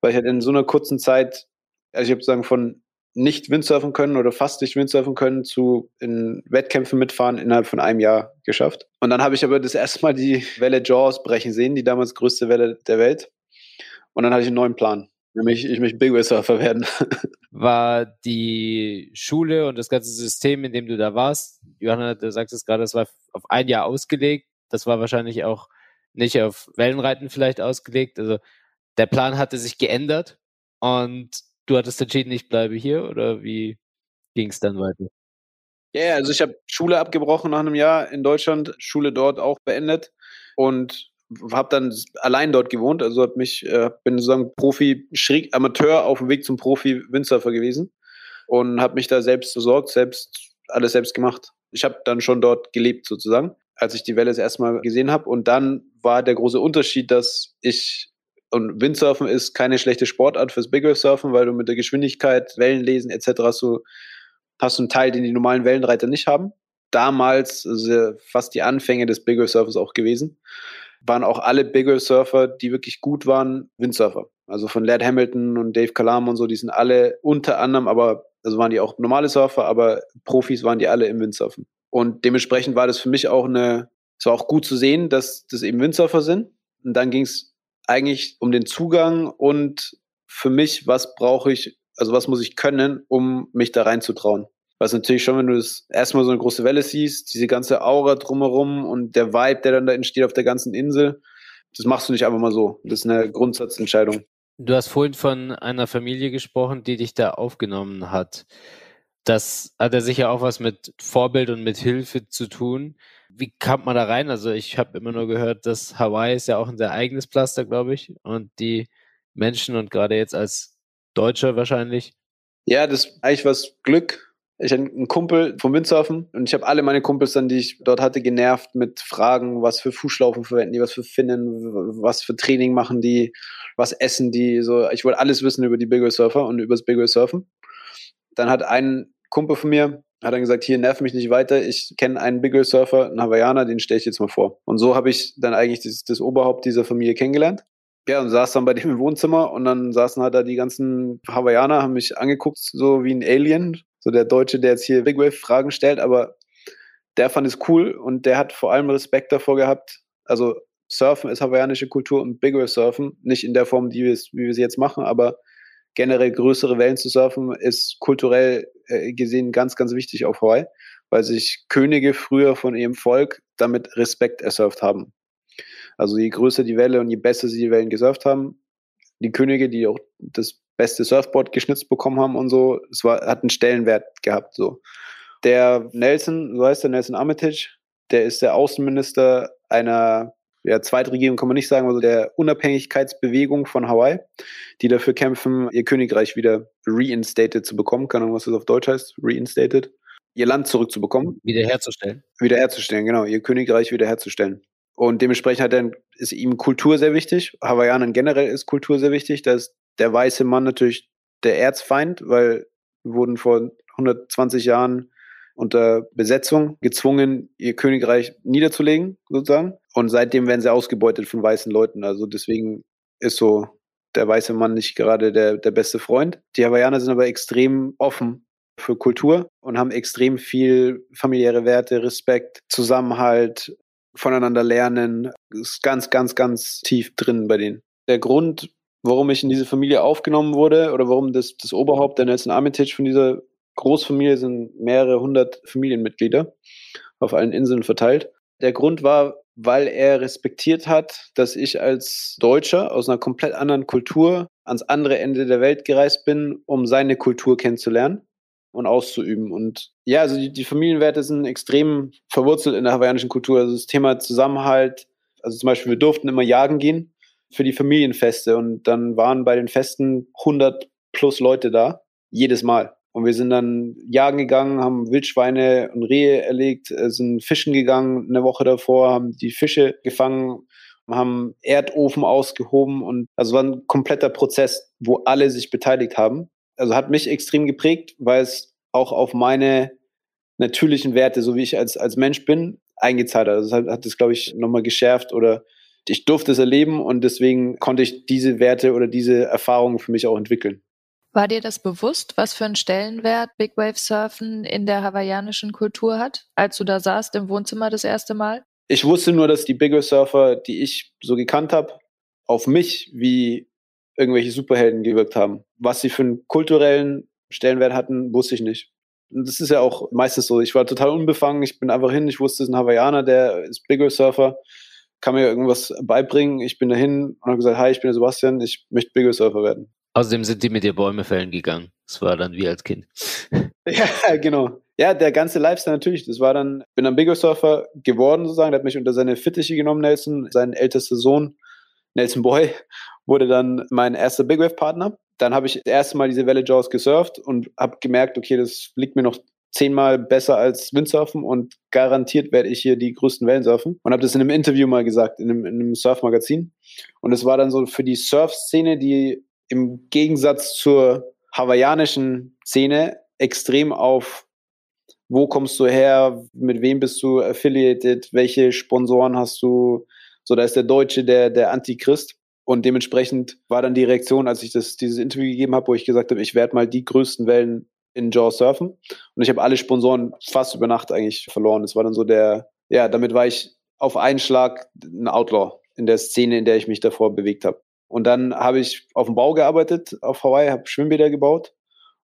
weil ich halt in so einer kurzen Zeit, also ich habe sagen von nicht Windsurfen können oder fast nicht Windsurfen können, zu in Wettkämpfen mitfahren innerhalb von einem Jahr geschafft. Und dann habe ich aber das erste Mal die Welle Jaws brechen sehen, die damals größte Welle der Welt. Und dann hatte ich einen neuen Plan. Nämlich, ich möchte Big Wave Surfer werden. War die Schule und das ganze System, in dem du da warst, Johanna, du sagst es gerade, das war auf ein Jahr ausgelegt. Das war wahrscheinlich auch nicht auf Wellenreiten vielleicht ausgelegt. Also der Plan hatte sich geändert und du hattest entschieden, ich bleibe hier oder wie ging es dann weiter? Ja, yeah, also ich habe Schule abgebrochen nach einem Jahr in Deutschland, Schule dort auch beendet und habe dann allein dort gewohnt. Also hab mich, äh, bin sozusagen Profi, schräg Amateur auf dem Weg zum Profi Windsurfer gewesen und habe mich da selbst besorgt, selbst alles selbst gemacht. Ich habe dann schon dort gelebt sozusagen, als ich die Welle das erste Mal gesehen habe. Und dann war der große Unterschied, dass ich und Windsurfen ist keine schlechte Sportart fürs Big Wave Surfen, weil du mit der Geschwindigkeit, Wellenlesen etc. hast du, hast einen Teil, den die normalen Wellenreiter nicht haben. Damals, also fast die Anfänge des Big Wave Surfers auch gewesen, waren auch alle Big Wave Surfer, die wirklich gut waren, Windsurfer. Also von Ladd Hamilton und Dave Kalam und so, die sind alle unter anderem, aber also waren die auch normale Surfer, aber Profis waren die alle im Windsurfen. Und dementsprechend war das für mich auch eine, es war auch gut zu sehen, dass das eben Windsurfer sind. Und dann ging es eigentlich um den Zugang und für mich, was brauche ich, also was muss ich können, um mich da reinzutrauen. Was natürlich schon, wenn du das erstmal so eine große Welle siehst, diese ganze Aura drumherum und der Vibe, der dann da entsteht auf der ganzen Insel, das machst du nicht einfach mal so. Das ist eine Grundsatzentscheidung. Du hast vorhin von einer Familie gesprochen, die dich da aufgenommen hat. Das hat ja sicher auch was mit Vorbild und mit Hilfe zu tun wie kam man da rein? Also ich habe immer nur gehört, dass Hawaii ist ja auch ein sehr eigenes Pflaster, glaube ich. Und die Menschen und gerade jetzt als Deutscher wahrscheinlich Ja, das eigentlich was Glück. Ich hatte einen Kumpel vom Windsurfen und ich habe alle meine Kumpels dann, die ich dort hatte, genervt mit Fragen, was für Fußschlaufen verwenden die, was für Finnen, was für Training machen die, was essen die. So, ich wollte alles wissen über die Big Wave Surfer und über das Big Wave Surfen. Dann hat ein Kumpel von mir, hat dann gesagt, hier nerv mich nicht weiter, ich kenne einen Big Wave Surfer, einen Hawaiianer, den stelle ich jetzt mal vor. Und so habe ich dann eigentlich das, das Oberhaupt dieser Familie kennengelernt. Ja, und saß dann bei dem im Wohnzimmer und dann saßen halt da die ganzen Hawaiianer, haben mich angeguckt, so wie ein Alien. So der Deutsche, der jetzt hier Big Wave Fragen stellt, aber der fand es cool und der hat vor allem Respekt davor gehabt. Also Surfen ist hawaiianische Kultur und Big Wave Surfen, nicht in der Form, die wir, wie wir sie jetzt machen, aber generell größere Wellen zu surfen ist kulturell äh, gesehen ganz, ganz wichtig auf Hawaii, weil sich Könige früher von ihrem Volk damit Respekt ersurft haben. Also je größer die Welle und je besser sie die Wellen gesurft haben, die Könige, die auch das beste Surfboard geschnitzt bekommen haben und so, es war, hat einen Stellenwert gehabt. So. Der Nelson, so heißt der Nelson Armitage, der ist der Außenminister einer ja, Zweitregierung kann man nicht sagen, also der Unabhängigkeitsbewegung von Hawaii, die dafür kämpfen, ihr Königreich wieder reinstated zu bekommen. Keine Ahnung, was das auf Deutsch heißt, reinstated. Ihr Land zurückzubekommen. Wiederherzustellen. Wiederherzustellen, genau, ihr Königreich wiederherzustellen. Und dementsprechend hat er, ist ihm Kultur sehr wichtig. Hawaiianern generell ist Kultur sehr wichtig. Da ist der weiße Mann natürlich der Erzfeind, weil wir wurden vor 120 Jahren unter Besetzung gezwungen, ihr Königreich niederzulegen, sozusagen. Und seitdem werden sie ausgebeutet von weißen Leuten. Also deswegen ist so der weiße Mann nicht gerade der, der beste Freund. Die Hawaiianer sind aber extrem offen für Kultur und haben extrem viel familiäre Werte, Respekt, Zusammenhalt, voneinander lernen. Ist ganz, ganz, ganz tief drin bei denen. Der Grund, warum ich in diese Familie aufgenommen wurde oder warum das, das Oberhaupt der Nelson Armitage von dieser Großfamilie sind mehrere hundert Familienmitglieder auf allen Inseln verteilt. Der Grund war, weil er respektiert hat, dass ich als Deutscher aus einer komplett anderen Kultur ans andere Ende der Welt gereist bin, um seine Kultur kennenzulernen und auszuüben. Und ja, also die, die Familienwerte sind extrem verwurzelt in der hawaiianischen Kultur. Also das Thema Zusammenhalt, also zum Beispiel, wir durften immer jagen gehen für die Familienfeste und dann waren bei den Festen 100 plus Leute da, jedes Mal. Und wir sind dann jagen gegangen, haben Wildschweine und Rehe erlegt, äh, sind fischen gegangen eine Woche davor, haben die Fische gefangen, haben Erdofen ausgehoben und also war ein kompletter Prozess, wo alle sich beteiligt haben also hat mich extrem geprägt, weil es auch auf meine natürlichen Werte, so wie ich als, als Mensch bin, eingezahlt hat. Also hat, hat das, glaube ich, nochmal geschärft oder ich durfte es erleben und deswegen konnte ich diese Werte oder diese Erfahrungen für mich auch entwickeln. War dir das bewusst, was für einen Stellenwert Big Wave Surfen in der hawaiianischen Kultur hat, als du da saßt im Wohnzimmer das erste Mal? Ich wusste nur, dass die Big Wave Surfer, die ich so gekannt habe, auf mich wie irgendwelche Superhelden gewirkt haben. Was sie für einen kulturellen Stellenwert hatten, wusste ich nicht. Und das ist ja auch meistens so. Ich war total unbefangen. Ich bin einfach hin. Ich wusste, es ist ein Hawaiianer, der ist Bigger Surfer, kann mir irgendwas beibringen. Ich bin dahin und habe gesagt, hi, ich bin der Sebastian, ich möchte Bigger Surfer werden. Außerdem sind die mit dir Bäume fällen gegangen. Das war dann wie als Kind. ja, genau. Ja, der ganze Lifestyle natürlich. Das war dann, bin dann Bigger Surfer geworden sozusagen. Der hat mich unter seine Fittiche genommen, Nelson, sein ältester Sohn, Nelson Boy wurde dann mein erster Big Wave Partner. Dann habe ich das erste Mal diese Welle Jaws gesurft und habe gemerkt, okay, das liegt mir noch zehnmal besser als Windsurfen und garantiert werde ich hier die größten Wellen surfen. Und habe das in einem Interview mal gesagt, in einem, in einem Surf-Magazin. Und es war dann so für die Surf-Szene, die im Gegensatz zur hawaiianischen Szene extrem auf wo kommst du her, mit wem bist du affiliated, welche Sponsoren hast du, so da ist der Deutsche der, der Antichrist. Und dementsprechend war dann die Reaktion, als ich das, dieses Interview gegeben habe, wo ich gesagt habe, ich werde mal die größten Wellen in Jaws surfen. Und ich habe alle Sponsoren fast über Nacht eigentlich verloren. Das war dann so der, ja, damit war ich auf einen Schlag ein Outlaw in der Szene, in der ich mich davor bewegt habe. Und dann habe ich auf dem Bau gearbeitet auf Hawaii, habe Schwimmbäder gebaut.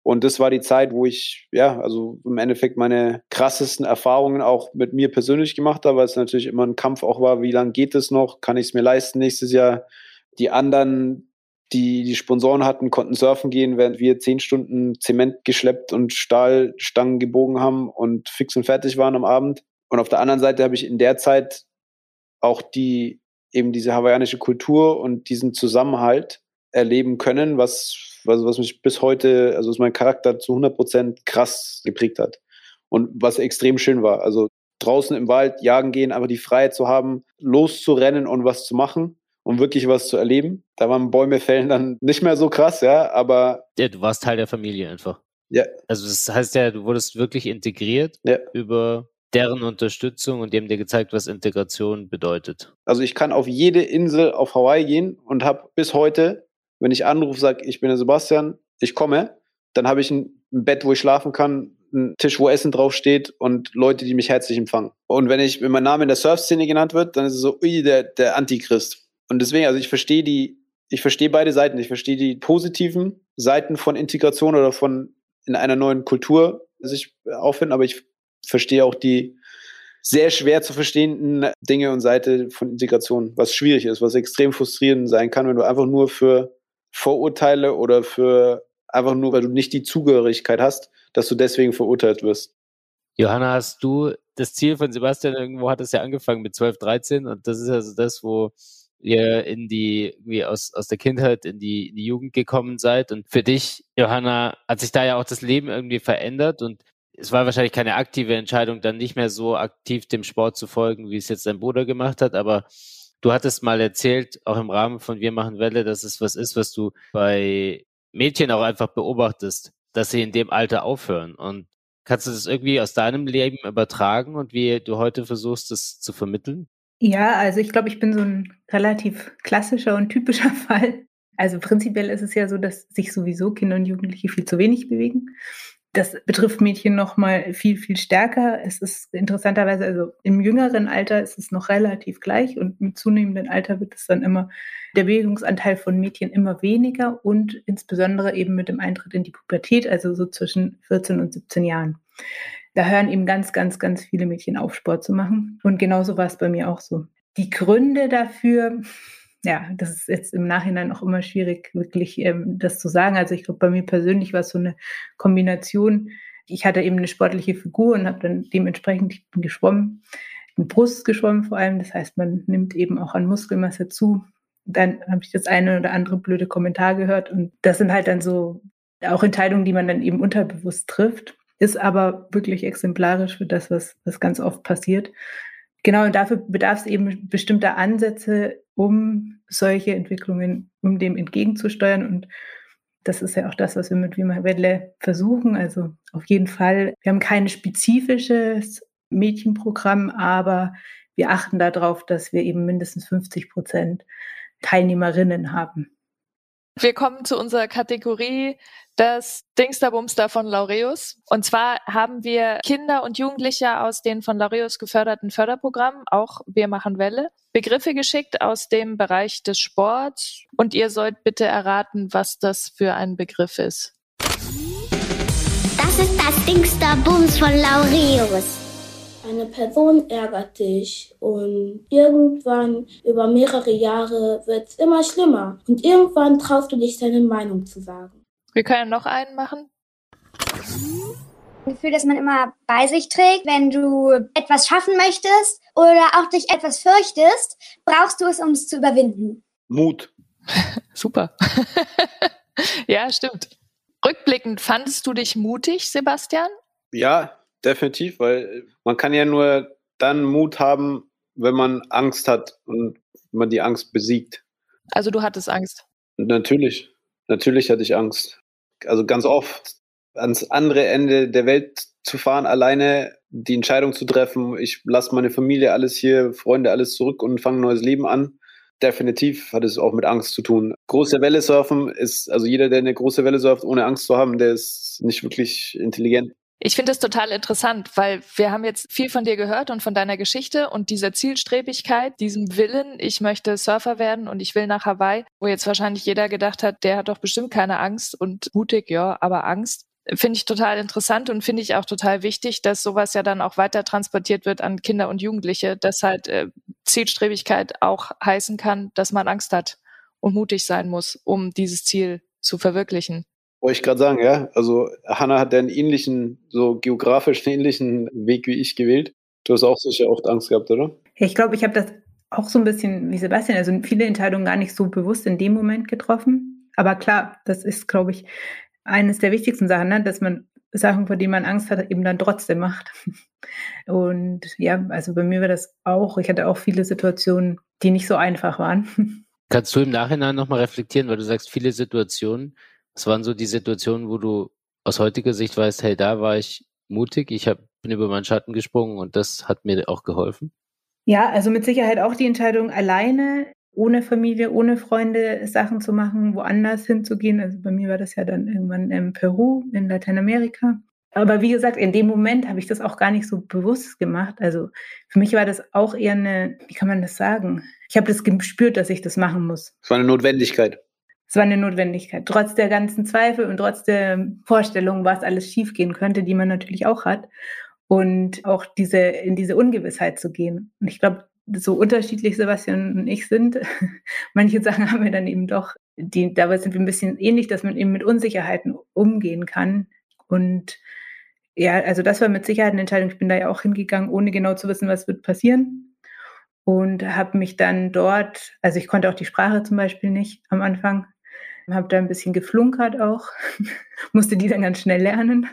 Und das war die Zeit, wo ich, ja, also im Endeffekt meine krassesten Erfahrungen auch mit mir persönlich gemacht habe, weil es natürlich immer ein Kampf auch war, wie lange geht es noch, kann ich es mir leisten nächstes Jahr, die anderen, die die Sponsoren hatten, konnten surfen gehen, während wir zehn Stunden Zement geschleppt und Stahlstangen gebogen haben und fix und fertig waren am Abend. Und auf der anderen Seite habe ich in der Zeit auch die eben diese hawaiianische Kultur und diesen Zusammenhalt erleben können, was was, was mich bis heute, also was mein Charakter zu 100 Prozent krass geprägt hat. Und was extrem schön war. Also draußen im Wald jagen gehen, aber die Freiheit zu haben, loszurennen und was zu machen und wirklich was zu erleben. Da waren Bäume fällen dann nicht mehr so krass, ja, aber. Ja, du warst Teil der Familie einfach. Ja. Also das heißt ja, du wurdest wirklich integriert ja. über deren Unterstützung und die haben dir gezeigt, was Integration bedeutet. Also ich kann auf jede Insel auf Hawaii gehen und habe bis heute, wenn ich anrufe, sage, ich bin der Sebastian, ich komme, dann habe ich ein Bett, wo ich schlafen kann, einen Tisch, wo Essen draufsteht und Leute, die mich herzlich empfangen. Und wenn ich, wenn mein Name in der Surf-Szene genannt wird, dann ist es so, ui, der, der Antichrist. Und deswegen, also ich verstehe die, ich verstehe beide Seiten. Ich verstehe die positiven Seiten von Integration oder von in einer neuen Kultur sich auffinden, aber ich verstehe auch die sehr schwer zu verstehenden Dinge und Seite von Integration, was schwierig ist, was extrem frustrierend sein kann, wenn du einfach nur für Vorurteile oder für einfach nur, weil du nicht die Zugehörigkeit hast, dass du deswegen verurteilt wirst. Johanna, hast du das Ziel von Sebastian irgendwo hat es ja angefangen mit 12, 13 und das ist also das, wo ihr in die, irgendwie aus, aus der Kindheit in die, in die Jugend gekommen seid. Und für dich, Johanna, hat sich da ja auch das Leben irgendwie verändert und es war wahrscheinlich keine aktive Entscheidung, dann nicht mehr so aktiv dem Sport zu folgen, wie es jetzt dein Bruder gemacht hat, aber du hattest mal erzählt, auch im Rahmen von Wir machen Welle, dass es was ist, was du bei Mädchen auch einfach beobachtest, dass sie in dem Alter aufhören. Und kannst du das irgendwie aus deinem Leben übertragen und wie du heute versuchst, das zu vermitteln? Ja, also ich glaube, ich bin so ein relativ klassischer und typischer Fall. Also prinzipiell ist es ja so, dass sich sowieso Kinder und Jugendliche viel zu wenig bewegen. Das betrifft Mädchen noch mal viel, viel stärker. Es ist interessanterweise, also im jüngeren Alter ist es noch relativ gleich und im zunehmenden Alter wird es dann immer, der Bewegungsanteil von Mädchen immer weniger und insbesondere eben mit dem Eintritt in die Pubertät, also so zwischen 14 und 17 Jahren. Da hören eben ganz, ganz, ganz viele Mädchen auf, Sport zu machen. Und genauso war es bei mir auch so. Die Gründe dafür, ja, das ist jetzt im Nachhinein auch immer schwierig, wirklich ähm, das zu sagen. Also ich glaube, bei mir persönlich war es so eine Kombination. Ich hatte eben eine sportliche Figur und habe dann dementsprechend ich bin geschwommen, in Brust geschwommen vor allem. Das heißt, man nimmt eben auch an Muskelmasse zu. Dann habe ich das eine oder andere blöde Kommentar gehört und das sind halt dann so auch Entscheidungen, die man dann eben unterbewusst trifft. Ist aber wirklich exemplarisch für das, was, was ganz oft passiert. Genau, und dafür bedarf es eben bestimmter Ansätze, um solche Entwicklungen, um dem entgegenzusteuern. Und das ist ja auch das, was wir mit Wima Wedle versuchen. Also auf jeden Fall, wir haben kein spezifisches Mädchenprogramm, aber wir achten darauf, dass wir eben mindestens 50 Prozent Teilnehmerinnen haben. Wir kommen zu unserer Kategorie das Dingsterbumster von Laureus. Und zwar haben wir Kinder und Jugendliche aus den von Laureus geförderten Förderprogrammen, auch Wir machen Welle, Begriffe geschickt aus dem Bereich des Sports. Und ihr sollt bitte erraten, was das für ein Begriff ist. Das ist das Dingsterbums von Laureus. Eine Person ärgert dich und irgendwann über mehrere Jahre wird es immer schlimmer und irgendwann traust du dich deine Meinung zu sagen. Wir können noch einen machen. Ein Gefühl, das man immer bei sich trägt, wenn du etwas schaffen möchtest oder auch dich etwas fürchtest, brauchst du es, um es zu überwinden. Mut. Super. ja, stimmt. Rückblickend, fandest du dich mutig, Sebastian? Ja, definitiv, weil man kann ja nur dann Mut haben, wenn man Angst hat und man die Angst besiegt. Also du hattest Angst? Natürlich, natürlich hatte ich Angst also ganz oft ans andere Ende der Welt zu fahren, alleine die Entscheidung zu treffen, ich lasse meine Familie alles hier, Freunde alles zurück und fange ein neues Leben an. Definitiv hat es auch mit Angst zu tun. Große Welle surfen ist, also jeder, der eine große Welle surft, ohne Angst zu haben, der ist nicht wirklich intelligent. Ich finde es total interessant, weil wir haben jetzt viel von dir gehört und von deiner Geschichte und dieser Zielstrebigkeit, diesem Willen, ich möchte Surfer werden und ich will nach Hawaii, wo jetzt wahrscheinlich jeder gedacht hat, der hat doch bestimmt keine Angst und mutig, ja, aber Angst. Finde ich total interessant und finde ich auch total wichtig, dass sowas ja dann auch weiter transportiert wird an Kinder und Jugendliche, dass halt äh, Zielstrebigkeit auch heißen kann, dass man Angst hat und mutig sein muss, um dieses Ziel zu verwirklichen. Wollte ich gerade sagen, ja. Also Hanna hat einen ähnlichen, so geografisch ähnlichen Weg wie ich gewählt. Du hast auch sicher oft Angst gehabt, oder? Ja, ich glaube, ich habe das auch so ein bisschen wie Sebastian, also viele Entscheidungen gar nicht so bewusst in dem Moment getroffen. Aber klar, das ist, glaube ich, eines der wichtigsten Sachen, ne? dass man Sachen, vor denen man Angst hat, eben dann trotzdem macht. Und ja, also bei mir war das auch, ich hatte auch viele Situationen, die nicht so einfach waren. Kannst du im Nachhinein nochmal reflektieren, weil du sagst, viele Situationen, was waren so die Situationen, wo du aus heutiger Sicht weißt, hey, da war ich mutig, ich hab, bin über meinen Schatten gesprungen und das hat mir auch geholfen? Ja, also mit Sicherheit auch die Entscheidung, alleine, ohne Familie, ohne Freunde Sachen zu machen, woanders hinzugehen. Also bei mir war das ja dann irgendwann in Peru, in Lateinamerika. Aber wie gesagt, in dem Moment habe ich das auch gar nicht so bewusst gemacht. Also für mich war das auch eher eine, wie kann man das sagen? Ich habe das gespürt, dass ich das machen muss. Es war eine Notwendigkeit. Es war eine Notwendigkeit. Trotz der ganzen Zweifel und trotz der Vorstellung, was alles schiefgehen könnte, die man natürlich auch hat. Und auch diese, in diese Ungewissheit zu gehen. Und ich glaube, so unterschiedlich Sebastian und ich sind, manche Sachen haben wir dann eben doch, die, dabei sind wir ein bisschen ähnlich, dass man eben mit Unsicherheiten umgehen kann. Und ja, also das war mit Sicherheit eine Entscheidung. Ich bin da ja auch hingegangen, ohne genau zu wissen, was wird passieren. Und habe mich dann dort, also ich konnte auch die Sprache zum Beispiel nicht am Anfang, habe da ein bisschen geflunkert auch, musste die dann ganz schnell lernen.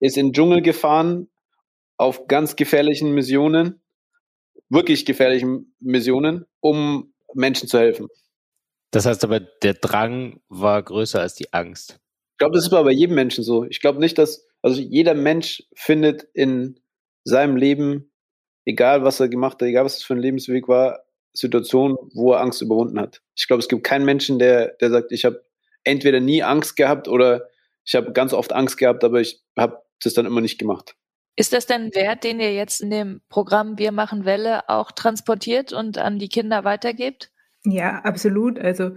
Ist in den Dschungel gefahren, auf ganz gefährlichen Missionen, wirklich gefährlichen Missionen, um Menschen zu helfen. Das heißt aber, der Drang war größer als die Angst. Ich glaube, das ist aber bei jedem Menschen so. Ich glaube nicht, dass also jeder Mensch findet in seinem Leben, egal was er gemacht hat, egal was es für ein Lebensweg war, Situationen, wo er Angst überwunden hat. Ich glaube, es gibt keinen Menschen, der, der sagt, ich habe entweder nie Angst gehabt oder ich habe ganz oft Angst gehabt, aber ich habe das dann immer nicht gemacht. Ist das denn ein Wert, den ihr jetzt in dem Programm Wir machen Welle auch transportiert und an die Kinder weitergebt? Ja, absolut. Also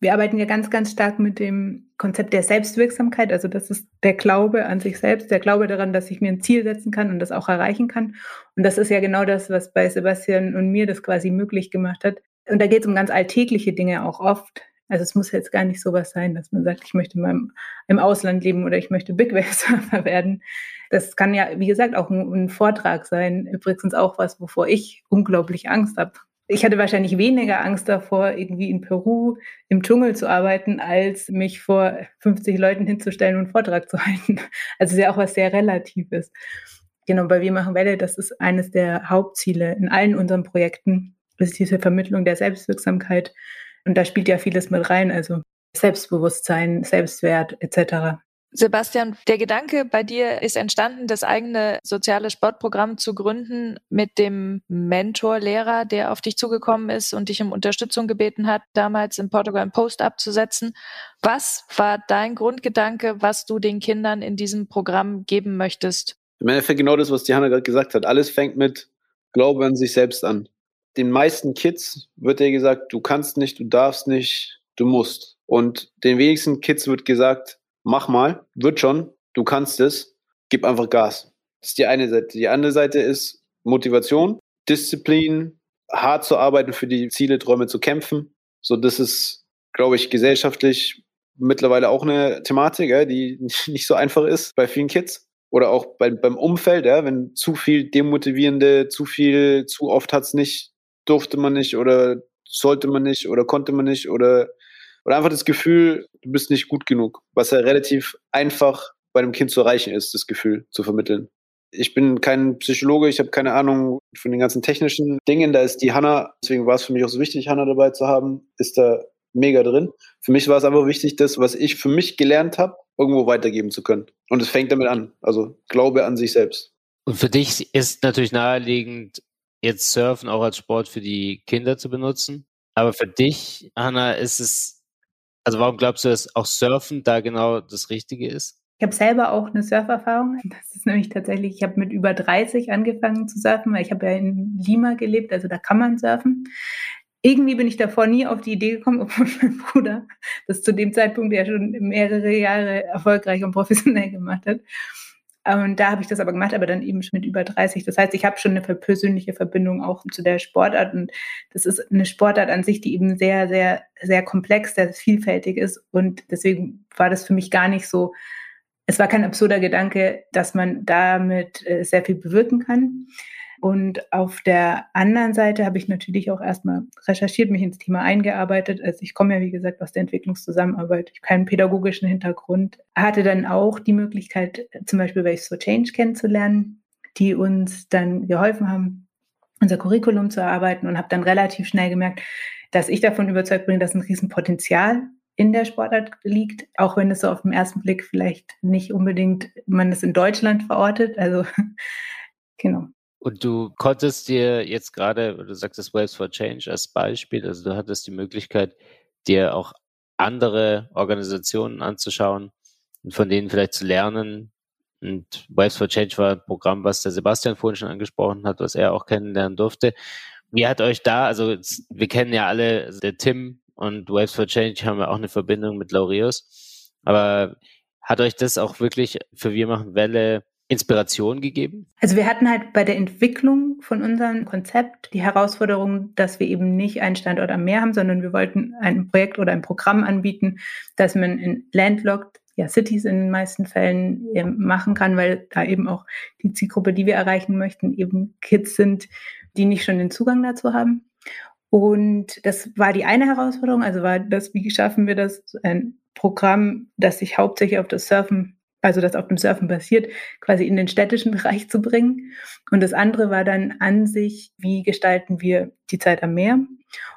wir arbeiten ja ganz, ganz stark mit dem Konzept der Selbstwirksamkeit. Also das ist der Glaube an sich selbst, der Glaube daran, dass ich mir ein Ziel setzen kann und das auch erreichen kann. Und das ist ja genau das, was bei Sebastian und mir das quasi möglich gemacht hat. Und da geht es um ganz alltägliche Dinge auch oft. Also es muss jetzt gar nicht so was sein, dass man sagt, ich möchte mal im, Ausland leben oder ich möchte Big Wave Surfer werden. Das kann ja, wie gesagt, auch ein, ein Vortrag sein. Übrigens auch was, wovor ich unglaublich Angst habe ich hatte wahrscheinlich weniger Angst davor, irgendwie in Peru im Dschungel zu arbeiten, als mich vor 50 Leuten hinzustellen und einen Vortrag zu halten. Also ist ja auch was sehr Relatives. Genau, bei Wir machen Welle, das ist eines der Hauptziele in allen unseren Projekten, ist diese Vermittlung der Selbstwirksamkeit. Und da spielt ja vieles mit rein, also Selbstbewusstsein, Selbstwert etc. Sebastian, der Gedanke bei dir ist entstanden, das eigene soziale Sportprogramm zu gründen mit dem Mentor-Lehrer, der auf dich zugekommen ist und dich um Unterstützung gebeten hat, damals in Portugal einen Post abzusetzen. Was war dein Grundgedanke, was du den Kindern in diesem Programm geben möchtest? Im Endeffekt genau das, was Diana gerade gesagt hat. Alles fängt mit Glaube an sich selbst an. Den meisten Kids wird dir gesagt, du kannst nicht, du darfst nicht, du musst. Und den wenigsten Kids wird gesagt, mach mal, wird schon, du kannst es, gib einfach Gas. Das ist die eine Seite. Die andere Seite ist Motivation, Disziplin, hart zu arbeiten, für die Ziele, Träume zu kämpfen. So, das ist, glaube ich, gesellschaftlich mittlerweile auch eine Thematik, ja, die nicht so einfach ist bei vielen Kids. Oder auch bei, beim Umfeld, ja, wenn zu viel demotivierende, zu viel, zu oft hat's nicht, durfte man nicht oder sollte man nicht oder konnte man nicht oder oder einfach das Gefühl, du bist nicht gut genug, was ja relativ einfach bei einem Kind zu erreichen ist, das Gefühl zu vermitteln. Ich bin kein Psychologe, ich habe keine Ahnung von den ganzen technischen Dingen. Da ist die Hanna, deswegen war es für mich auch so wichtig, Hanna dabei zu haben, ist da mega drin. Für mich war es einfach wichtig, das, was ich für mich gelernt habe, irgendwo weitergeben zu können. Und es fängt damit an. Also Glaube an sich selbst. Und für dich ist natürlich naheliegend, jetzt Surfen auch als Sport für die Kinder zu benutzen. Aber für dich, Hanna, ist es also warum glaubst du, dass auch Surfen da genau das Richtige ist? Ich habe selber auch eine Surferfahrung. Das ist nämlich tatsächlich, ich habe mit über 30 angefangen zu surfen, weil ich habe ja in Lima gelebt, also da kann man surfen. Irgendwie bin ich davor nie auf die Idee gekommen, obwohl mein Bruder das zu dem Zeitpunkt ja schon mehrere Jahre erfolgreich und professionell gemacht hat. Und da habe ich das aber gemacht, aber dann eben schon mit über 30. Das heißt, ich habe schon eine persönliche Verbindung auch zu der Sportart. Und das ist eine Sportart an sich, die eben sehr, sehr, sehr komplex, sehr vielfältig ist. Und deswegen war das für mich gar nicht so, es war kein absurder Gedanke, dass man damit äh, sehr viel bewirken kann. Und auf der anderen Seite habe ich natürlich auch erstmal recherchiert, mich ins Thema eingearbeitet. Also ich komme ja, wie gesagt, aus der Entwicklungszusammenarbeit, ich habe keinen pädagogischen Hintergrund. Hatte dann auch die Möglichkeit, zum Beispiel Waves for Change kennenzulernen, die uns dann geholfen haben, unser Curriculum zu erarbeiten und habe dann relativ schnell gemerkt, dass ich davon überzeugt bin, dass ein Riesenpotenzial in der Sportart liegt, auch wenn es so auf den ersten Blick vielleicht nicht unbedingt man es in Deutschland verortet. Also genau. Und du konntest dir jetzt gerade, du sagst das Waves for Change als Beispiel, also du hattest die Möglichkeit, dir auch andere Organisationen anzuschauen und von denen vielleicht zu lernen. Und Waves for Change war ein Programm, was der Sebastian vorhin schon angesprochen hat, was er auch kennenlernen durfte. Wie hat euch da, also wir kennen ja alle, also der Tim und Waves for Change haben ja auch eine Verbindung mit Laureus, aber hat euch das auch wirklich für Wir machen Welle Inspiration gegeben? Also wir hatten halt bei der Entwicklung von unserem Konzept die Herausforderung, dass wir eben nicht einen Standort am Meer haben, sondern wir wollten ein Projekt oder ein Programm anbieten, das man in landlocked ja, Cities in den meisten Fällen ähm, machen kann, weil da eben auch die Zielgruppe, die wir erreichen möchten, eben Kids sind, die nicht schon den Zugang dazu haben. Und das war die eine Herausforderung, also war das, wie schaffen wir das, ein Programm, das sich hauptsächlich auf das Surfen also das auf dem Surfen basiert, quasi in den städtischen Bereich zu bringen. Und das andere war dann an sich, wie gestalten wir die Zeit am Meer?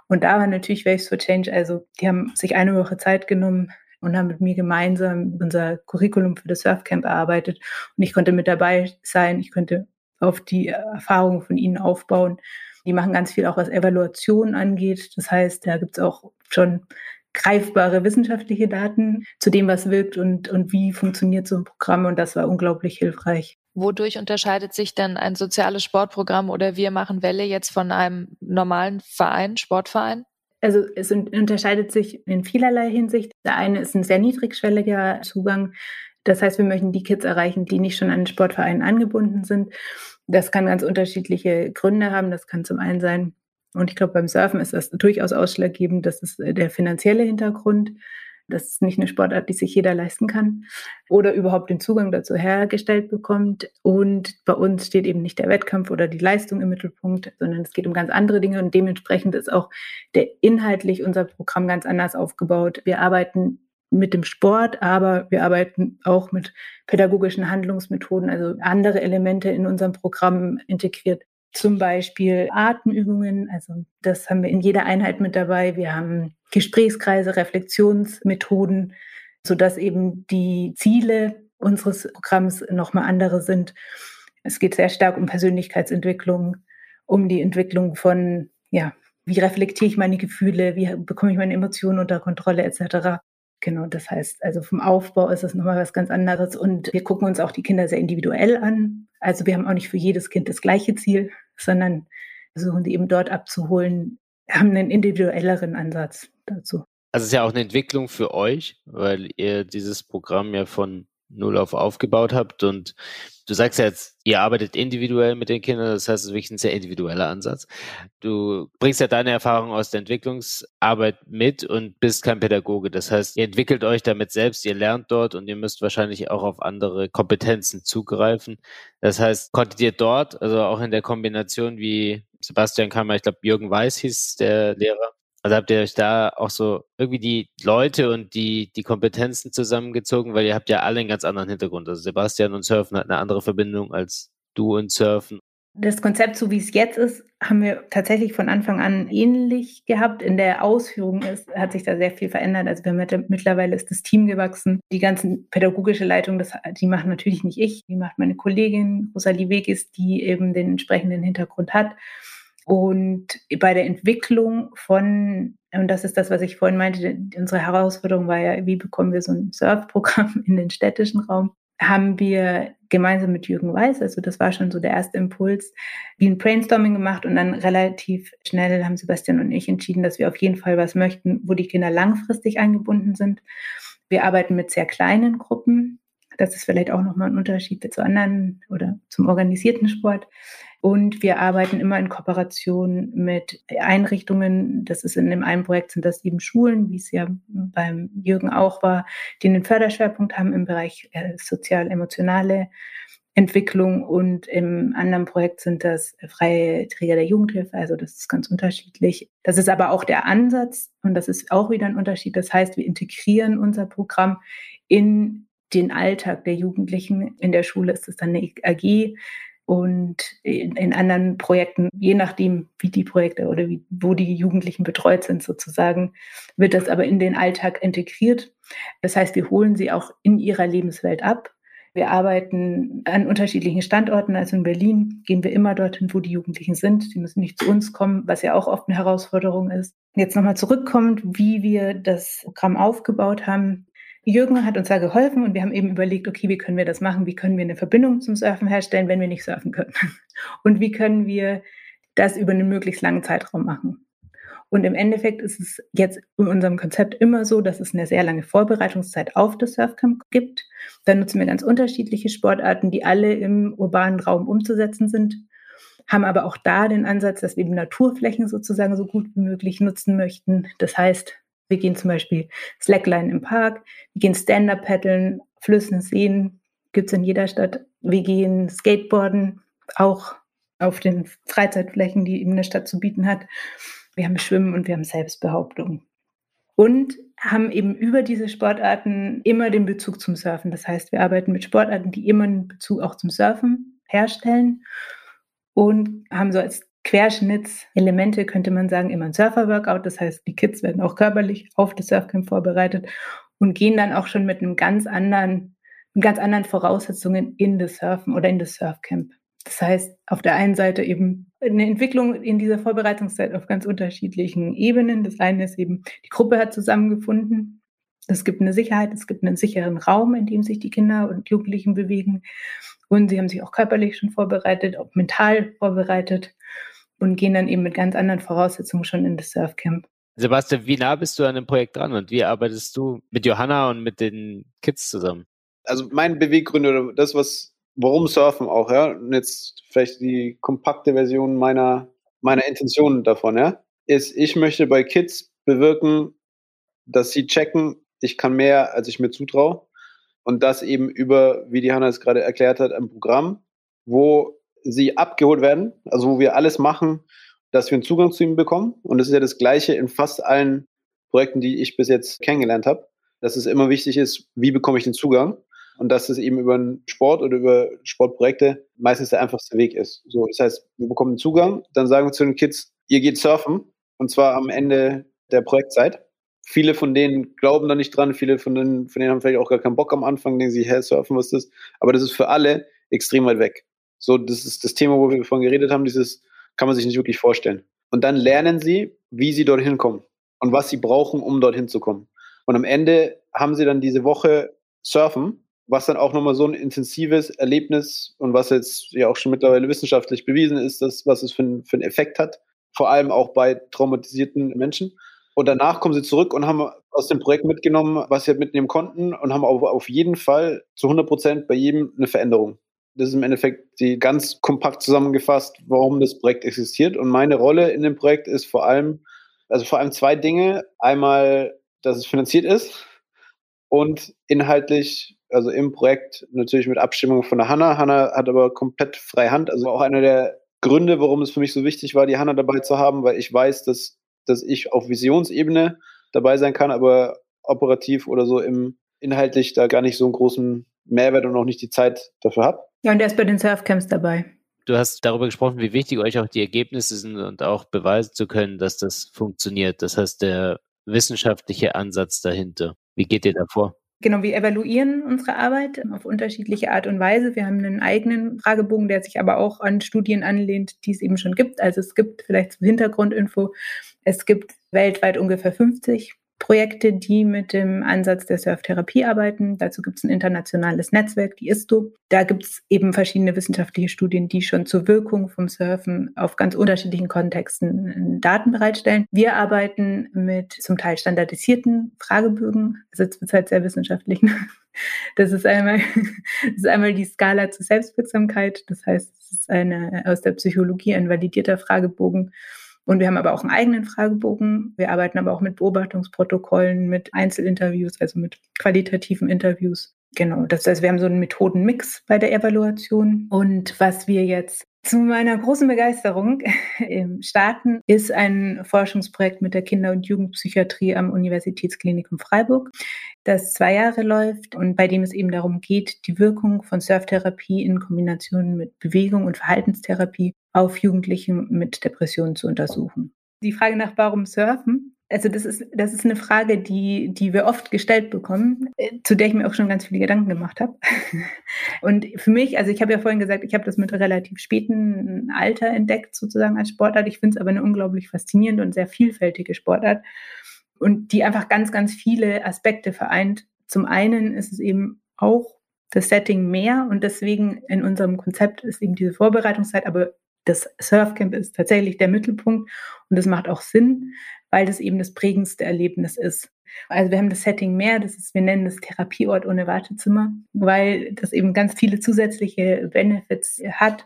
Und da war natürlich Waves for Change, also die haben sich eine Woche Zeit genommen und haben mit mir gemeinsam unser Curriculum für das Surfcamp erarbeitet. Und ich konnte mit dabei sein, ich konnte auf die Erfahrungen von ihnen aufbauen. Die machen ganz viel auch was Evaluation angeht. Das heißt, da gibt es auch schon greifbare wissenschaftliche Daten zu dem, was wirkt und, und wie funktioniert so ein Programm. Und das war unglaublich hilfreich. Wodurch unterscheidet sich denn ein soziales Sportprogramm oder Wir machen Welle jetzt von einem normalen Verein, Sportverein? Also es unterscheidet sich in vielerlei Hinsicht. Der eine ist ein sehr niedrigschwelliger Zugang. Das heißt, wir möchten die Kids erreichen, die nicht schon an den Sportverein angebunden sind. Das kann ganz unterschiedliche Gründe haben. Das kann zum einen sein, und ich glaube, beim Surfen ist das durchaus ausschlaggebend. Das ist äh, der finanzielle Hintergrund. Das ist nicht eine Sportart, die sich jeder leisten kann oder überhaupt den Zugang dazu hergestellt bekommt. Und bei uns steht eben nicht der Wettkampf oder die Leistung im Mittelpunkt, sondern es geht um ganz andere Dinge und dementsprechend ist auch der inhaltlich unser Programm ganz anders aufgebaut. Wir arbeiten mit dem Sport, aber wir arbeiten auch mit pädagogischen Handlungsmethoden, also andere Elemente in unserem Programm integriert zum Beispiel Atemübungen, also das haben wir in jeder Einheit mit dabei. Wir haben Gesprächskreise, Reflexionsmethoden, sodass eben die Ziele unseres Programms nochmal andere sind. Es geht sehr stark um Persönlichkeitsentwicklung, um die Entwicklung von, ja, wie reflektiere ich meine Gefühle, wie bekomme ich meine Emotionen unter Kontrolle etc. Genau, das heißt, also vom Aufbau ist es nochmal was ganz anderes und wir gucken uns auch die Kinder sehr individuell an. Also wir haben auch nicht für jedes Kind das gleiche Ziel, sondern versuchen die eben dort abzuholen, haben einen individuelleren Ansatz dazu. Also es ist ja auch eine Entwicklung für euch, weil ihr dieses Programm ja von null auf aufgebaut habt und Du sagst ja jetzt, ihr arbeitet individuell mit den Kindern, das heißt, es ist wirklich ein sehr individueller Ansatz. Du bringst ja deine Erfahrung aus der Entwicklungsarbeit mit und bist kein Pädagoge. Das heißt, ihr entwickelt euch damit selbst, ihr lernt dort und ihr müsst wahrscheinlich auch auf andere Kompetenzen zugreifen. Das heißt, konntet ihr dort, also auch in der Kombination wie Sebastian Kammer, ich glaube, Jürgen Weiß hieß der Lehrer, also habt ihr euch da auch so irgendwie die Leute und die, die Kompetenzen zusammengezogen, weil ihr habt ja alle einen ganz anderen Hintergrund. Also Sebastian und Surfen hat eine andere Verbindung als du und Surfen. Das Konzept, so wie es jetzt ist, haben wir tatsächlich von Anfang an ähnlich gehabt. In der Ausführung ist, hat sich da sehr viel verändert. Also wir haben mittlerweile ist das Team gewachsen. Die ganzen pädagogische Leitung, das, die macht natürlich nicht ich, die macht meine Kollegin Rosalie Wegis, die eben den entsprechenden Hintergrund hat. Und bei der Entwicklung von, und das ist das, was ich vorhin meinte, unsere Herausforderung war ja, wie bekommen wir so ein Surfprogramm in den städtischen Raum, haben wir gemeinsam mit Jürgen Weiß, also das war schon so der erste Impuls, wie ein Brainstorming gemacht und dann relativ schnell haben Sebastian und ich entschieden, dass wir auf jeden Fall was möchten, wo die Kinder langfristig eingebunden sind. Wir arbeiten mit sehr kleinen Gruppen. Das ist vielleicht auch nochmal ein Unterschied zu anderen oder zum organisierten Sport. Und wir arbeiten immer in Kooperation mit Einrichtungen. Das ist in dem einen Projekt sind das eben Schulen, wie es ja beim Jürgen auch war, die einen Förderschwerpunkt haben im Bereich äh, sozial-emotionale Entwicklung und im anderen Projekt sind das freie Träger der Jugendhilfe. Also das ist ganz unterschiedlich. Das ist aber auch der Ansatz und das ist auch wieder ein Unterschied. Das heißt, wir integrieren unser Programm in den Alltag der Jugendlichen. In der Schule ist es dann eine AG und in, in, anderen Projekten, je nachdem, wie die Projekte oder wie, wo die Jugendlichen betreut sind sozusagen, wird das aber in den Alltag integriert. Das heißt, wir holen sie auch in ihrer Lebenswelt ab. Wir arbeiten an unterschiedlichen Standorten. Also in Berlin gehen wir immer dorthin, wo die Jugendlichen sind. Sie müssen nicht zu uns kommen, was ja auch oft eine Herausforderung ist. Jetzt nochmal zurückkommt, wie wir das Programm aufgebaut haben. Jürgen hat uns da geholfen und wir haben eben überlegt, okay, wie können wir das machen? Wie können wir eine Verbindung zum Surfen herstellen, wenn wir nicht surfen können? Und wie können wir das über einen möglichst langen Zeitraum machen? Und im Endeffekt ist es jetzt in unserem Konzept immer so, dass es eine sehr lange Vorbereitungszeit auf das Surfcamp gibt. Dann nutzen wir ganz unterschiedliche Sportarten, die alle im urbanen Raum umzusetzen sind, haben aber auch da den Ansatz, dass wir die Naturflächen sozusagen so gut wie möglich nutzen möchten. Das heißt, wir gehen zum Beispiel Slackline im Park, wir gehen Stand-Up paddeln, Flüssen, Seen, gibt es in jeder Stadt. Wir gehen Skateboarden, auch auf den Freizeitflächen, die eben eine Stadt zu bieten hat. Wir haben Schwimmen und wir haben Selbstbehauptung. Und haben eben über diese Sportarten immer den Bezug zum Surfen. Das heißt, wir arbeiten mit Sportarten, die immer einen Bezug auch zum Surfen herstellen und haben so als Querschnittselemente, könnte man sagen, immer ein Surfer-Workout. Das heißt, die Kids werden auch körperlich auf das Surfcamp vorbereitet und gehen dann auch schon mit einem ganz anderen, mit ganz anderen Voraussetzungen in das Surfen oder in das Surfcamp. Das heißt, auf der einen Seite eben eine Entwicklung in dieser Vorbereitungszeit auf ganz unterschiedlichen Ebenen. Das eine ist eben, die Gruppe hat zusammengefunden. Es gibt eine Sicherheit, es gibt einen sicheren Raum, in dem sich die Kinder und Jugendlichen bewegen. Und sie haben sich auch körperlich schon vorbereitet, auch mental vorbereitet und gehen dann eben mit ganz anderen Voraussetzungen schon in das Surfcamp. Sebastian, wie nah bist du an dem Projekt dran und wie arbeitest du mit Johanna und mit den Kids zusammen? Also mein Beweggründe oder das, was, warum Surfen auch, ja, und jetzt vielleicht die kompakte Version meiner, meiner Intentionen davon, ja, ist, ich möchte bei Kids bewirken, dass sie checken, ich kann mehr, als ich mir zutraue. Und das eben über, wie die Hanna es gerade erklärt hat, ein Programm, wo sie abgeholt werden, also wo wir alles machen, dass wir einen Zugang zu ihnen bekommen. Und das ist ja das Gleiche in fast allen Projekten, die ich bis jetzt kennengelernt habe, dass es immer wichtig ist, wie bekomme ich den Zugang? Und dass es eben über einen Sport oder über Sportprojekte meistens der einfachste Weg ist. So, das heißt, wir bekommen einen Zugang, dann sagen wir zu den Kids, ihr geht surfen, und zwar am Ende der Projektzeit. Viele von denen glauben da nicht dran, viele von denen, von denen haben vielleicht auch gar keinen Bock am Anfang, denken sie, hä, surfen, was ist das? Aber das ist für alle extrem weit weg. So, das ist das Thema, wo wir vorhin geredet haben, dieses kann man sich nicht wirklich vorstellen. Und dann lernen sie, wie sie dorthin kommen und was sie brauchen, um dorthin zu kommen. Und am Ende haben sie dann diese Woche Surfen, was dann auch nochmal so ein intensives Erlebnis und was jetzt ja auch schon mittlerweile wissenschaftlich bewiesen ist, dass, was es für, für einen Effekt hat, vor allem auch bei traumatisierten Menschen. Und danach kommen sie zurück und haben aus dem Projekt mitgenommen, was sie halt mitnehmen konnten und haben auf, auf jeden Fall zu 100 Prozent bei jedem eine Veränderung. Das ist im Endeffekt die ganz kompakt zusammengefasst, warum das Projekt existiert. Und meine Rolle in dem Projekt ist vor allem, also vor allem zwei Dinge. Einmal, dass es finanziert ist und inhaltlich, also im Projekt natürlich mit Abstimmung von der Hanna. Hanna hat aber komplett freie Hand. Also auch einer der Gründe, warum es für mich so wichtig war, die Hanna dabei zu haben, weil ich weiß, dass, dass ich auf Visionsebene dabei sein kann, aber operativ oder so im inhaltlich da gar nicht so einen großen Mehrwert und auch nicht die Zeit dafür habe. Ja, und er ist bei den Surfcamps dabei. Du hast darüber gesprochen, wie wichtig euch auch die Ergebnisse sind und auch beweisen zu können, dass das funktioniert. Das heißt, der wissenschaftliche Ansatz dahinter. Wie geht ihr da vor? Genau, wir evaluieren unsere Arbeit auf unterschiedliche Art und Weise. Wir haben einen eigenen Fragebogen, der sich aber auch an Studien anlehnt, die es eben schon gibt. Also es gibt vielleicht zur Hintergrundinfo, es gibt weltweit ungefähr 50 Projekte, die mit dem Ansatz der Surftherapie arbeiten. Dazu gibt es ein internationales Netzwerk, die ISTO. Da gibt es eben verschiedene wissenschaftliche Studien, die schon zur Wirkung vom Surfen auf ganz unterschiedlichen Kontexten Daten bereitstellen. Wir arbeiten mit zum Teil standardisierten Fragebögen. Also halt sehr wissenschaftlich. Das ist einmal, das ist einmal die Skala zur Selbstwirksamkeit. Das heißt, es ist eine aus der Psychologie ein validierter Fragebogen. Und wir haben aber auch einen eigenen Fragebogen. Wir arbeiten aber auch mit Beobachtungsprotokollen, mit Einzelinterviews, also mit qualitativen Interviews. Genau, das heißt, wir haben so einen Methodenmix bei der Evaluation. Und was wir jetzt zu meiner großen Begeisterung Starten ist ein Forschungsprojekt mit der Kinder- und Jugendpsychiatrie am Universitätsklinikum Freiburg, das zwei Jahre läuft und bei dem es eben darum geht, die Wirkung von Surftherapie in Kombination mit Bewegung und Verhaltenstherapie auf Jugendliche mit Depressionen zu untersuchen. Die Frage nach warum Surfen also das ist, das ist eine Frage, die, die wir oft gestellt bekommen, äh, zu der ich mir auch schon ganz viele Gedanken gemacht habe. Und für mich, also ich habe ja vorhin gesagt, ich habe das mit relativ späten Alter entdeckt, sozusagen als Sportart. Ich finde es aber eine unglaublich faszinierende und sehr vielfältige Sportart und die einfach ganz, ganz viele Aspekte vereint. Zum einen ist es eben auch das Setting mehr und deswegen in unserem Konzept ist eben diese Vorbereitungszeit, aber das Surfcamp ist tatsächlich der Mittelpunkt und das macht auch Sinn, weil das eben das prägendste Erlebnis ist. Also wir haben das Setting mehr, das ist, wir nennen das Therapieort ohne Wartezimmer, weil das eben ganz viele zusätzliche Benefits hat.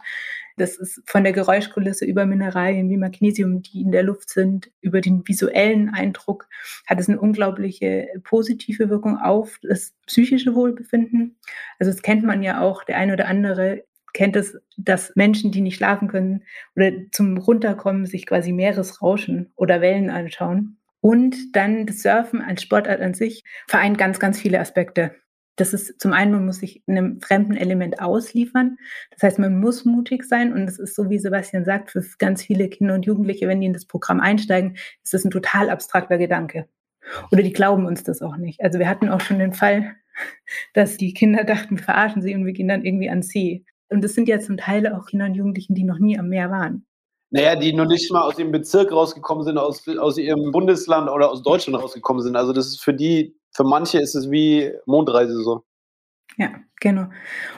Das ist von der Geräuschkulisse über Mineralien wie Magnesium, die in der Luft sind, über den visuellen Eindruck, hat es eine unglaubliche positive Wirkung auf das psychische Wohlbefinden. Also das kennt man ja auch, der ein oder andere kennt es, dass Menschen, die nicht schlafen können oder zum Runterkommen sich quasi Meeresrauschen oder Wellen anschauen. Und dann das Surfen als Sportart an sich vereint ganz, ganz viele Aspekte. Das ist zum einen, man muss sich einem fremden Element ausliefern. Das heißt, man muss mutig sein. Und es ist so, wie Sebastian sagt, für ganz viele Kinder und Jugendliche, wenn die in das Programm einsteigen, ist das ein total abstrakter Gedanke. Oder die glauben uns das auch nicht. Also wir hatten auch schon den Fall, dass die Kinder dachten, wir verarschen sie und wir gehen dann irgendwie an See. Und das sind ja zum Teil auch Kinder und Jugendlichen, die noch nie am Meer waren. Naja, die noch nicht mal aus ihrem Bezirk rausgekommen sind, aus, aus ihrem Bundesland oder aus Deutschland rausgekommen sind. Also das ist für die, für manche ist es wie Mondreise so. Ja, genau.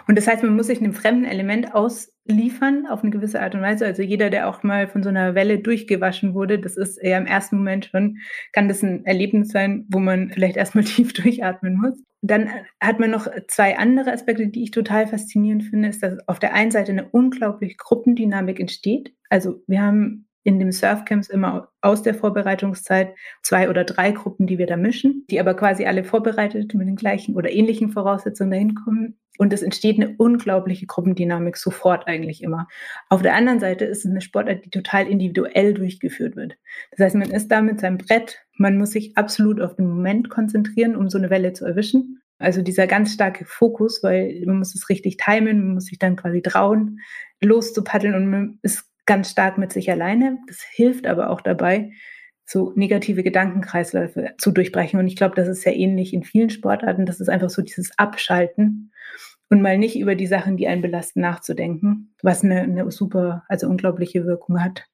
Und das heißt, man muss sich einem fremden Element ausliefern auf eine gewisse Art und Weise. Also jeder, der auch mal von so einer Welle durchgewaschen wurde, das ist eher im ersten Moment schon, kann das ein Erlebnis sein, wo man vielleicht erstmal tief durchatmen muss. Dann hat man noch zwei andere Aspekte, die ich total faszinierend finde, ist, dass auf der einen Seite eine unglaubliche Gruppendynamik entsteht. Also wir haben in dem Surfcamps immer aus der Vorbereitungszeit zwei oder drei Gruppen, die wir da mischen, die aber quasi alle vorbereitet mit den gleichen oder ähnlichen Voraussetzungen dahin kommen. Und es entsteht eine unglaubliche Gruppendynamik sofort eigentlich immer. Auf der anderen Seite ist es eine Sportart, die total individuell durchgeführt wird. Das heißt, man ist da mit seinem Brett, man muss sich absolut auf den Moment konzentrieren, um so eine Welle zu erwischen. Also dieser ganz starke Fokus, weil man muss es richtig timen, man muss sich dann quasi trauen, loszupaddeln und man ist ganz stark mit sich alleine. Das hilft aber auch dabei, so negative Gedankenkreisläufe zu durchbrechen. Und ich glaube, das ist sehr ähnlich in vielen Sportarten. Das ist einfach so dieses Abschalten und mal nicht über die Sachen, die einen belasten, nachzudenken, was eine, eine super, also unglaubliche Wirkung hat.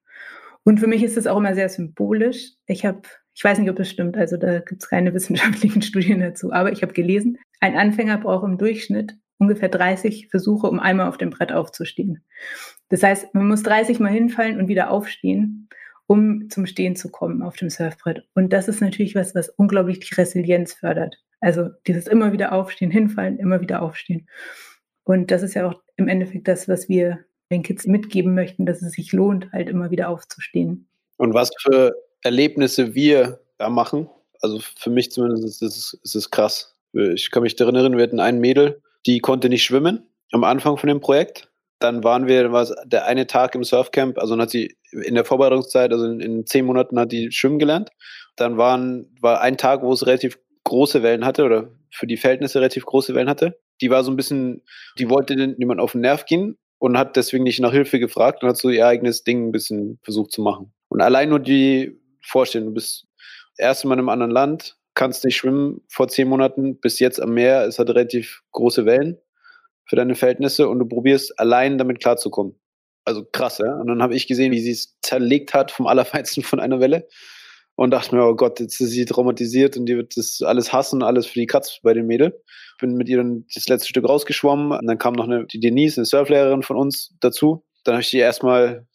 Und für mich ist es auch immer sehr symbolisch. Ich habe, ich weiß nicht, ob das stimmt, also da gibt es keine wissenschaftlichen Studien dazu, aber ich habe gelesen, ein Anfänger braucht im Durchschnitt ungefähr 30 Versuche, um einmal auf dem Brett aufzustehen. Das heißt, man muss 30 Mal hinfallen und wieder aufstehen, um zum Stehen zu kommen auf dem Surfbrett. Und das ist natürlich was, was unglaublich die Resilienz fördert. Also dieses immer wieder aufstehen, hinfallen, immer wieder aufstehen. Und das ist ja auch im Endeffekt das, was wir den Kids mitgeben möchten, dass es sich lohnt, halt immer wieder aufzustehen. Und was für Erlebnisse wir da machen, also für mich zumindest ist es, ist es krass. Ich kann mich erinnern, wir hatten ein Mädel, die konnte nicht schwimmen am Anfang von dem Projekt. Dann waren wir, war der eine Tag im Surfcamp, also dann hat sie in der Vorbereitungszeit, also in, in zehn Monaten hat die schwimmen gelernt. Dann waren, war ein Tag, wo es relativ große Wellen hatte oder für die Verhältnisse relativ große Wellen hatte. Die war so ein bisschen, die wollte niemand auf den Nerv gehen und hat deswegen nicht nach Hilfe gefragt und hat so ihr eigenes Ding ein bisschen versucht zu machen. Und allein nur die Vorstellung, du bist erst Mal in einem anderen Land, kannst nicht schwimmen vor zehn Monaten, bis jetzt am Meer, es hat relativ große Wellen für deine Verhältnisse und du probierst allein damit klarzukommen. Also krass, ja. Und dann habe ich gesehen, wie sie es zerlegt hat vom Allerfeinsten von einer Welle und dachte mir, oh Gott, jetzt ist sie traumatisiert und die wird das alles hassen, alles für die Katz bei dem Mädel. Bin mit ihr dann das letzte Stück rausgeschwommen und dann kam noch eine, die Denise, eine Surflehrerin von uns dazu. Dann habe ich die erstmal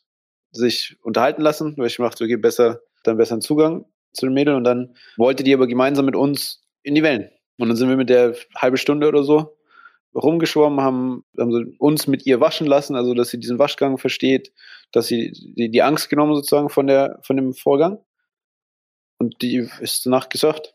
sich unterhalten lassen, weil ich dachte, okay, besser, dann besseren Zugang zu den Mädel und dann wollte die aber gemeinsam mit uns in die Wellen. Und dann sind wir mit der halbe Stunde oder so rumgeschwommen, haben, haben uns mit ihr waschen lassen, also dass sie diesen Waschgang versteht, dass sie die, die Angst genommen sozusagen von der von dem Vorgang. Und die ist danach gesurft.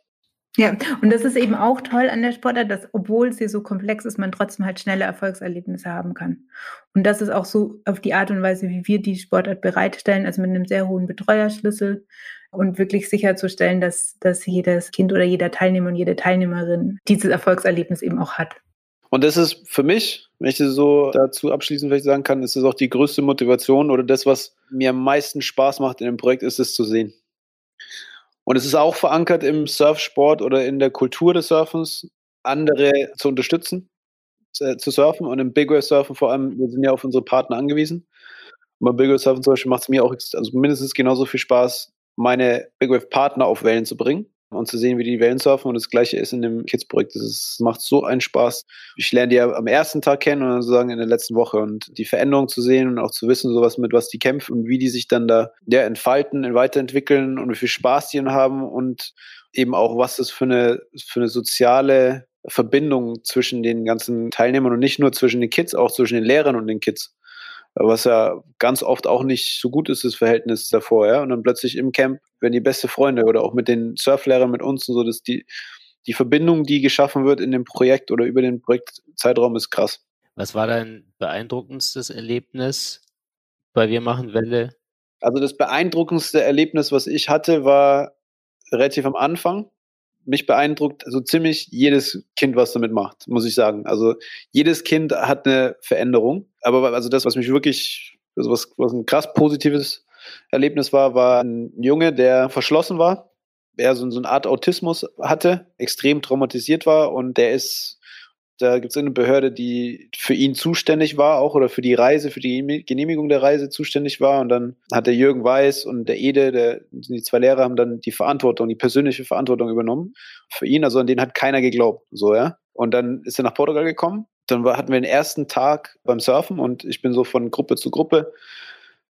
Ja, und das ist eben auch toll an der Sportart, dass obwohl sie so komplex ist, man trotzdem halt schnelle Erfolgserlebnisse haben kann. Und das ist auch so auf die Art und Weise, wie wir die Sportart bereitstellen, also mit einem sehr hohen Betreuerschlüssel und wirklich sicherzustellen, dass, dass jedes Kind oder jeder Teilnehmer und jede Teilnehmerin dieses Erfolgserlebnis eben auch hat. Und das ist für mich, wenn ich das so dazu abschließend vielleicht sagen kann, ist das auch die größte Motivation oder das, was mir am meisten Spaß macht in dem Projekt, ist es zu sehen. Und es ist auch verankert im Surfsport oder in der Kultur des Surfens, andere zu unterstützen, zu, zu surfen und im Big Wave Surfen vor allem, wir sind ja auf unsere Partner angewiesen. Und beim Big Wave Surfen zum Beispiel macht es mir auch also mindestens genauso viel Spaß, meine Big Wave Partner auf Wellen zu bringen und zu sehen, wie die Wellen surfen. Und das gleiche ist in dem Kids-Projekt. Das macht so einen Spaß. Ich lerne die ja am ersten Tag kennen und sozusagen in der letzten Woche. Und die Veränderung zu sehen und auch zu wissen, sowas mit was die kämpfen und wie die sich dann da ja, entfalten, weiterentwickeln und wie viel Spaß die haben und eben auch, was das für eine, für eine soziale Verbindung zwischen den ganzen Teilnehmern und nicht nur zwischen den Kids, auch zwischen den Lehrern und den Kids was ja ganz oft auch nicht so gut ist, das Verhältnis davor, ja. Und dann plötzlich im Camp werden die beste Freunde oder auch mit den Surflehrern, mit uns und so, dass die, die Verbindung, die geschaffen wird in dem Projekt oder über den Projektzeitraum, ist krass. Was war dein beeindruckendstes Erlebnis bei Wir machen Welle? Also das beeindruckendste Erlebnis, was ich hatte, war relativ am Anfang mich beeindruckt so ziemlich jedes Kind, was damit macht, muss ich sagen. Also jedes Kind hat eine Veränderung. Aber also das, was mich wirklich, also was, was ein krass positives Erlebnis war, war ein Junge, der verschlossen war, der so, so eine Art Autismus hatte, extrem traumatisiert war und der ist da gibt es eine Behörde, die für ihn zuständig war, auch oder für die Reise, für die Genehmigung der Reise zuständig war. Und dann hat der Jürgen Weiß und der Ede, der, die zwei Lehrer, haben dann die Verantwortung, die persönliche Verantwortung übernommen für ihn. Also an den hat keiner geglaubt. So, ja. Und dann ist er nach Portugal gekommen. Dann war, hatten wir den ersten Tag beim Surfen und ich bin so von Gruppe zu Gruppe.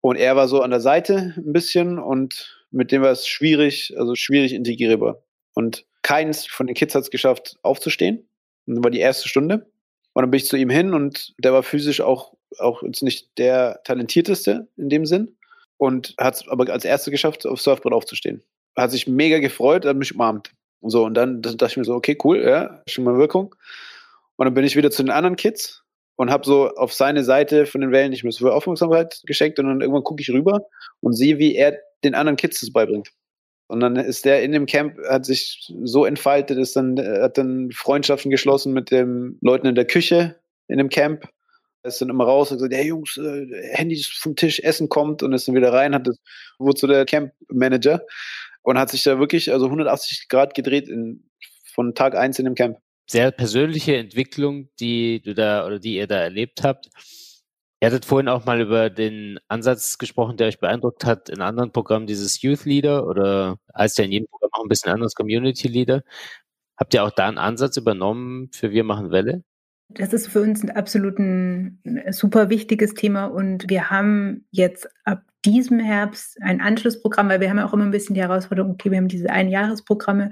Und er war so an der Seite ein bisschen und mit dem war es schwierig, also schwierig integrierbar. Und keins von den Kids hat es geschafft, aufzustehen und dann war die erste Stunde. Und dann bin ich zu ihm hin und der war physisch auch, auch jetzt nicht der talentierteste in dem Sinn. Und hat es aber als Erste geschafft, aufs Surfbrett aufzustehen. Hat sich mega gefreut, hat mich umarmt. Und so, und dann dachte ich mir so, okay, cool, ja, schon mal Wirkung. Und dann bin ich wieder zu den anderen Kids und habe so auf seine Seite von den Wellen nicht mehr so viel Aufmerksamkeit geschenkt und dann irgendwann gucke ich rüber und sehe, wie er den anderen Kids das beibringt. Und dann ist der in dem Camp, hat sich so entfaltet, ist dann, hat dann Freundschaften geschlossen mit den Leuten in der Küche in dem Camp. Er ist dann immer raus und gesagt, hey Jungs, äh, Handys vom Tisch, Essen kommt und ist dann wieder rein, hat das, so der Camp-Manager und hat sich da wirklich also 180 Grad gedreht in, von Tag eins in dem Camp. Sehr persönliche Entwicklung, die du da oder die ihr da erlebt habt. Ihr hattet vorhin auch mal über den Ansatz gesprochen, der euch beeindruckt hat in anderen Programmen, dieses Youth Leader oder heißt ja in jedem Programm auch ein bisschen anders Community Leader. Habt ihr auch da einen Ansatz übernommen für Wir machen Welle? Das ist für uns ein absolut ein super wichtiges Thema und wir haben jetzt ab diesem Herbst ein Anschlussprogramm, weil wir haben ja auch immer ein bisschen die Herausforderung, okay, wir haben diese Einjahresprogramme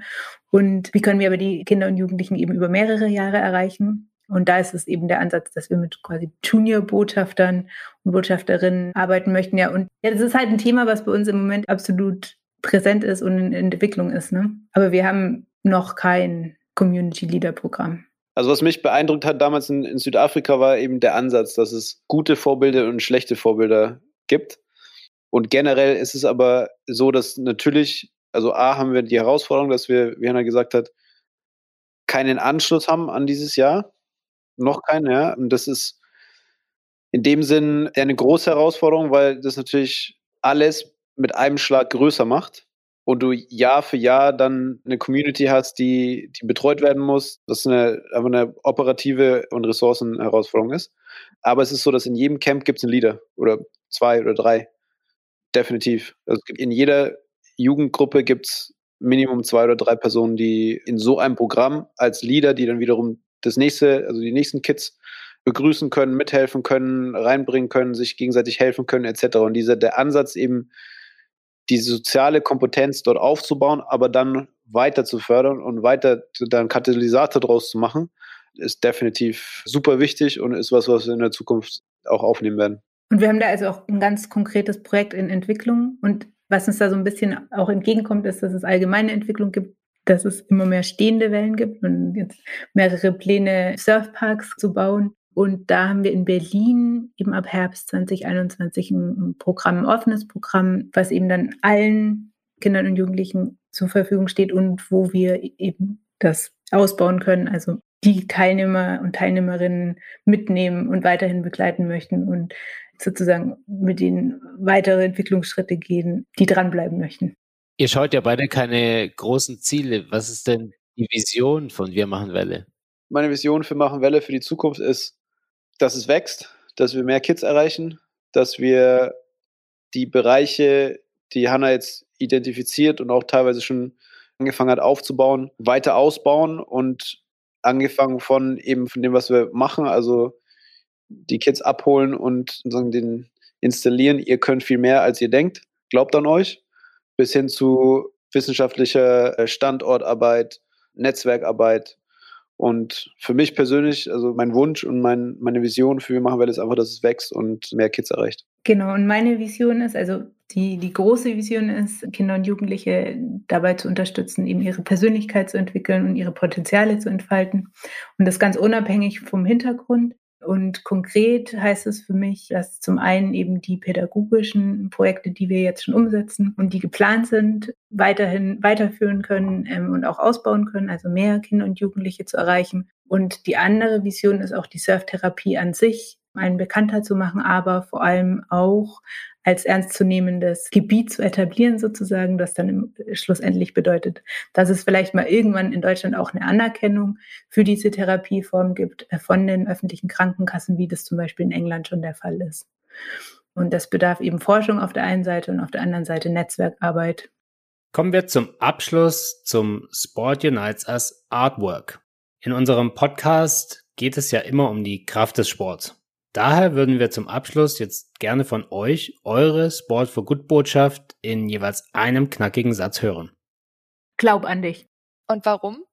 und wie können wir aber die Kinder und Jugendlichen eben über mehrere Jahre erreichen? Und da ist es eben der Ansatz, dass wir mit quasi Junior-Botschaftern und Botschafterinnen arbeiten möchten. Ja, und ja, das ist halt ein Thema, was bei uns im Moment absolut präsent ist und in Entwicklung ist. Ne? Aber wir haben noch kein Community Leader Programm. Also was mich beeindruckt hat damals in, in, Südafrika war eben der Ansatz, dass es gute Vorbilder und schlechte Vorbilder gibt. Und generell ist es aber so, dass natürlich, also A haben wir die Herausforderung, dass wir, wie Hanna gesagt hat, keinen Anschluss haben an dieses Jahr. Noch keinen, ja. Und das ist in dem Sinn eine große Herausforderung, weil das natürlich alles mit einem Schlag größer macht und du Jahr für Jahr dann eine Community hast, die, die betreut werden muss, das eine, aber eine operative und Ressourcenherausforderung ist. Aber es ist so, dass in jedem Camp gibt es einen Leader oder zwei oder drei. Definitiv. Also in jeder Jugendgruppe gibt es Minimum zwei oder drei Personen, die in so einem Programm als Leader, die dann wiederum das nächste, also die nächsten Kids begrüßen können, mithelfen können, reinbringen können, sich gegenseitig helfen können, etc. Und dieser der Ansatz eben, diese soziale Kompetenz dort aufzubauen, aber dann weiter zu fördern und weiter dann Katalysator draus zu machen, ist definitiv super wichtig und ist was, was wir in der Zukunft auch aufnehmen werden. Und wir haben da also auch ein ganz konkretes Projekt in Entwicklung. Und was uns da so ein bisschen auch entgegenkommt, ist, dass es allgemeine Entwicklung gibt, dass es immer mehr stehende Wellen gibt und jetzt mehrere Pläne, Surfparks zu bauen. Und da haben wir in Berlin eben ab Herbst 2021 ein Programm, ein offenes Programm, was eben dann allen Kindern und Jugendlichen zur Verfügung steht und wo wir eben das ausbauen können. Also die Teilnehmer und Teilnehmerinnen mitnehmen und weiterhin begleiten möchten und sozusagen mit ihnen weitere Entwicklungsschritte gehen, die dranbleiben möchten. Ihr schaut ja beide keine großen Ziele. Was ist denn die Vision von Wir machen Welle? Meine Vision für Machen Welle für die Zukunft ist, dass es wächst, dass wir mehr Kids erreichen, dass wir die Bereiche, die Hanna jetzt identifiziert und auch teilweise schon angefangen hat aufzubauen, weiter ausbauen und angefangen von eben von dem, was wir machen, also die Kids abholen und sagen, den installieren. Ihr könnt viel mehr, als ihr denkt. Glaubt an euch. Bis hin zu wissenschaftlicher äh, Standortarbeit, Netzwerkarbeit. Und für mich persönlich, also mein Wunsch und mein, meine Vision für Wir machen Welle ist einfach, dass es wächst und mehr Kids erreicht. Genau, und meine Vision ist, also die, die große Vision ist, Kinder und Jugendliche dabei zu unterstützen, eben ihre Persönlichkeit zu entwickeln und ihre Potenziale zu entfalten. Und das ganz unabhängig vom Hintergrund. Und konkret heißt es für mich, dass zum einen eben die pädagogischen Projekte, die wir jetzt schon umsetzen und die geplant sind, weiterhin weiterführen können ähm, und auch ausbauen können, also mehr Kinder und Jugendliche zu erreichen. Und die andere Vision ist auch die Surftherapie an sich einen bekannter zu machen, aber vor allem auch als ernstzunehmendes Gebiet zu etablieren, sozusagen, das dann schlussendlich bedeutet, dass es vielleicht mal irgendwann in Deutschland auch eine Anerkennung für diese Therapieform gibt äh, von den öffentlichen Krankenkassen, wie das zum Beispiel in England schon der Fall ist. Und das bedarf eben Forschung auf der einen Seite und auf der anderen Seite Netzwerkarbeit. Kommen wir zum Abschluss zum Sport Unites as Artwork. In unserem Podcast geht es ja immer um die Kraft des Sports. Daher würden wir zum Abschluss jetzt gerne von euch eure Sport for Good Botschaft in jeweils einem knackigen Satz hören. Glaub an dich. Und warum?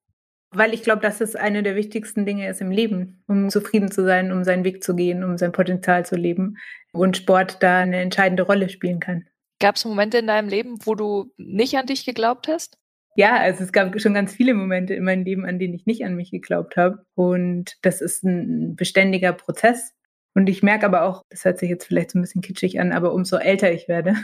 Weil ich glaube, dass es eine der wichtigsten Dinge ist im Leben, um zufrieden zu sein, um seinen Weg zu gehen, um sein Potenzial zu leben und Sport da eine entscheidende Rolle spielen kann. Gab es Momente in deinem Leben, wo du nicht an dich geglaubt hast? Ja, also es gab schon ganz viele Momente in meinem Leben, an denen ich nicht an mich geglaubt habe. Und das ist ein beständiger Prozess. Und ich merke aber auch, das hört sich jetzt vielleicht so ein bisschen kitschig an, aber umso älter ich werde,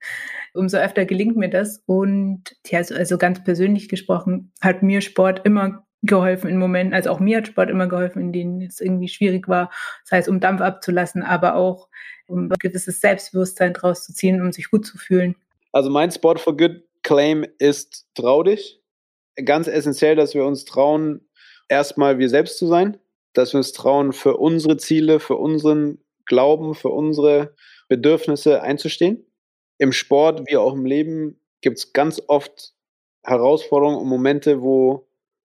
umso öfter gelingt mir das. Und ja, also ganz persönlich gesprochen, hat mir Sport immer geholfen in Momenten, also auch mir hat Sport immer geholfen, in denen es irgendwie schwierig war, sei es um Dampf abzulassen, aber auch um ein gewisses Selbstbewusstsein draus zu ziehen, um sich gut zu fühlen. Also mein Sport for Good Claim ist trau dich. Ganz essentiell, dass wir uns trauen, erstmal wir selbst zu sein dass wir uns trauen, für unsere Ziele, für unseren Glauben, für unsere Bedürfnisse einzustehen. Im Sport wie auch im Leben gibt es ganz oft Herausforderungen und Momente, wo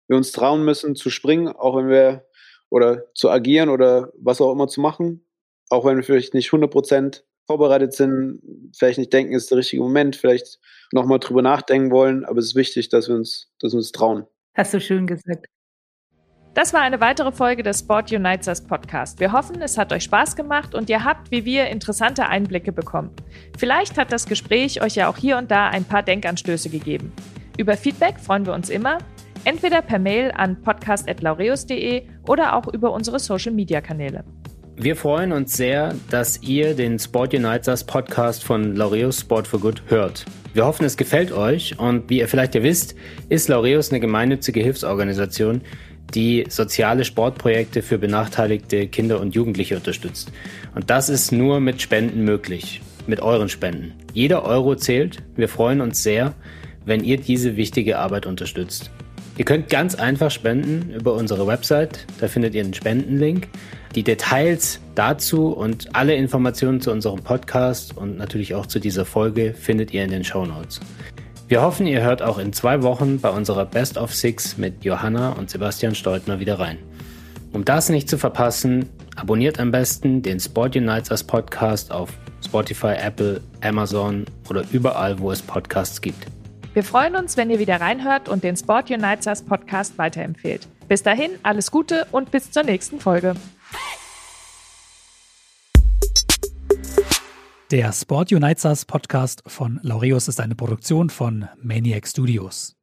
wir uns trauen müssen zu springen, auch wenn wir oder zu agieren oder was auch immer zu machen, auch wenn wir vielleicht nicht 100% vorbereitet sind, vielleicht nicht denken, ist der richtige Moment, vielleicht nochmal drüber nachdenken wollen, aber es ist wichtig, dass wir uns, dass wir uns trauen. Hast du schön gesagt. Das war eine weitere Folge des Sport Unites Us Podcast. Wir hoffen, es hat euch Spaß gemacht und ihr habt, wie wir, interessante Einblicke bekommen. Vielleicht hat das Gespräch euch ja auch hier und da ein paar Denkanstöße gegeben. Über Feedback freuen wir uns immer, entweder per Mail an podcast.laureus.de oder auch über unsere Social Media Kanäle. Wir freuen uns sehr, dass ihr den Sport Unites Us Podcast von Laureus Sport for Good hört. Wir hoffen, es gefällt euch und wie ihr vielleicht ja wisst, ist Laureus eine gemeinnützige Hilfsorganisation, die soziale Sportprojekte für benachteiligte Kinder und Jugendliche unterstützt. Und das ist nur mit Spenden möglich, mit euren Spenden. Jeder Euro zählt. Wir freuen uns sehr, wenn ihr diese wichtige Arbeit unterstützt. Ihr könnt ganz einfach spenden über unsere Website. Da findet ihr einen Spendenlink. Die Details dazu und alle Informationen zu unserem Podcast und natürlich auch zu dieser Folge findet ihr in den Show Notes. Wir hoffen, ihr hört auch in zwei Wochen bei unserer Best of Six mit Johanna und Sebastian Steutner wieder rein. Um das nicht zu verpassen, abonniert am besten den Sport Unites als Podcast auf Spotify, Apple, Amazon oder überall, wo es Podcasts gibt. Wir freuen uns, wenn ihr wieder reinhört und den Sport Unites Us Podcast weiterempfehlt. Bis dahin, alles Gute und bis zur nächsten Folge. Der Sport Unites Us Podcast von Laureus ist eine Produktion von Maniac Studios.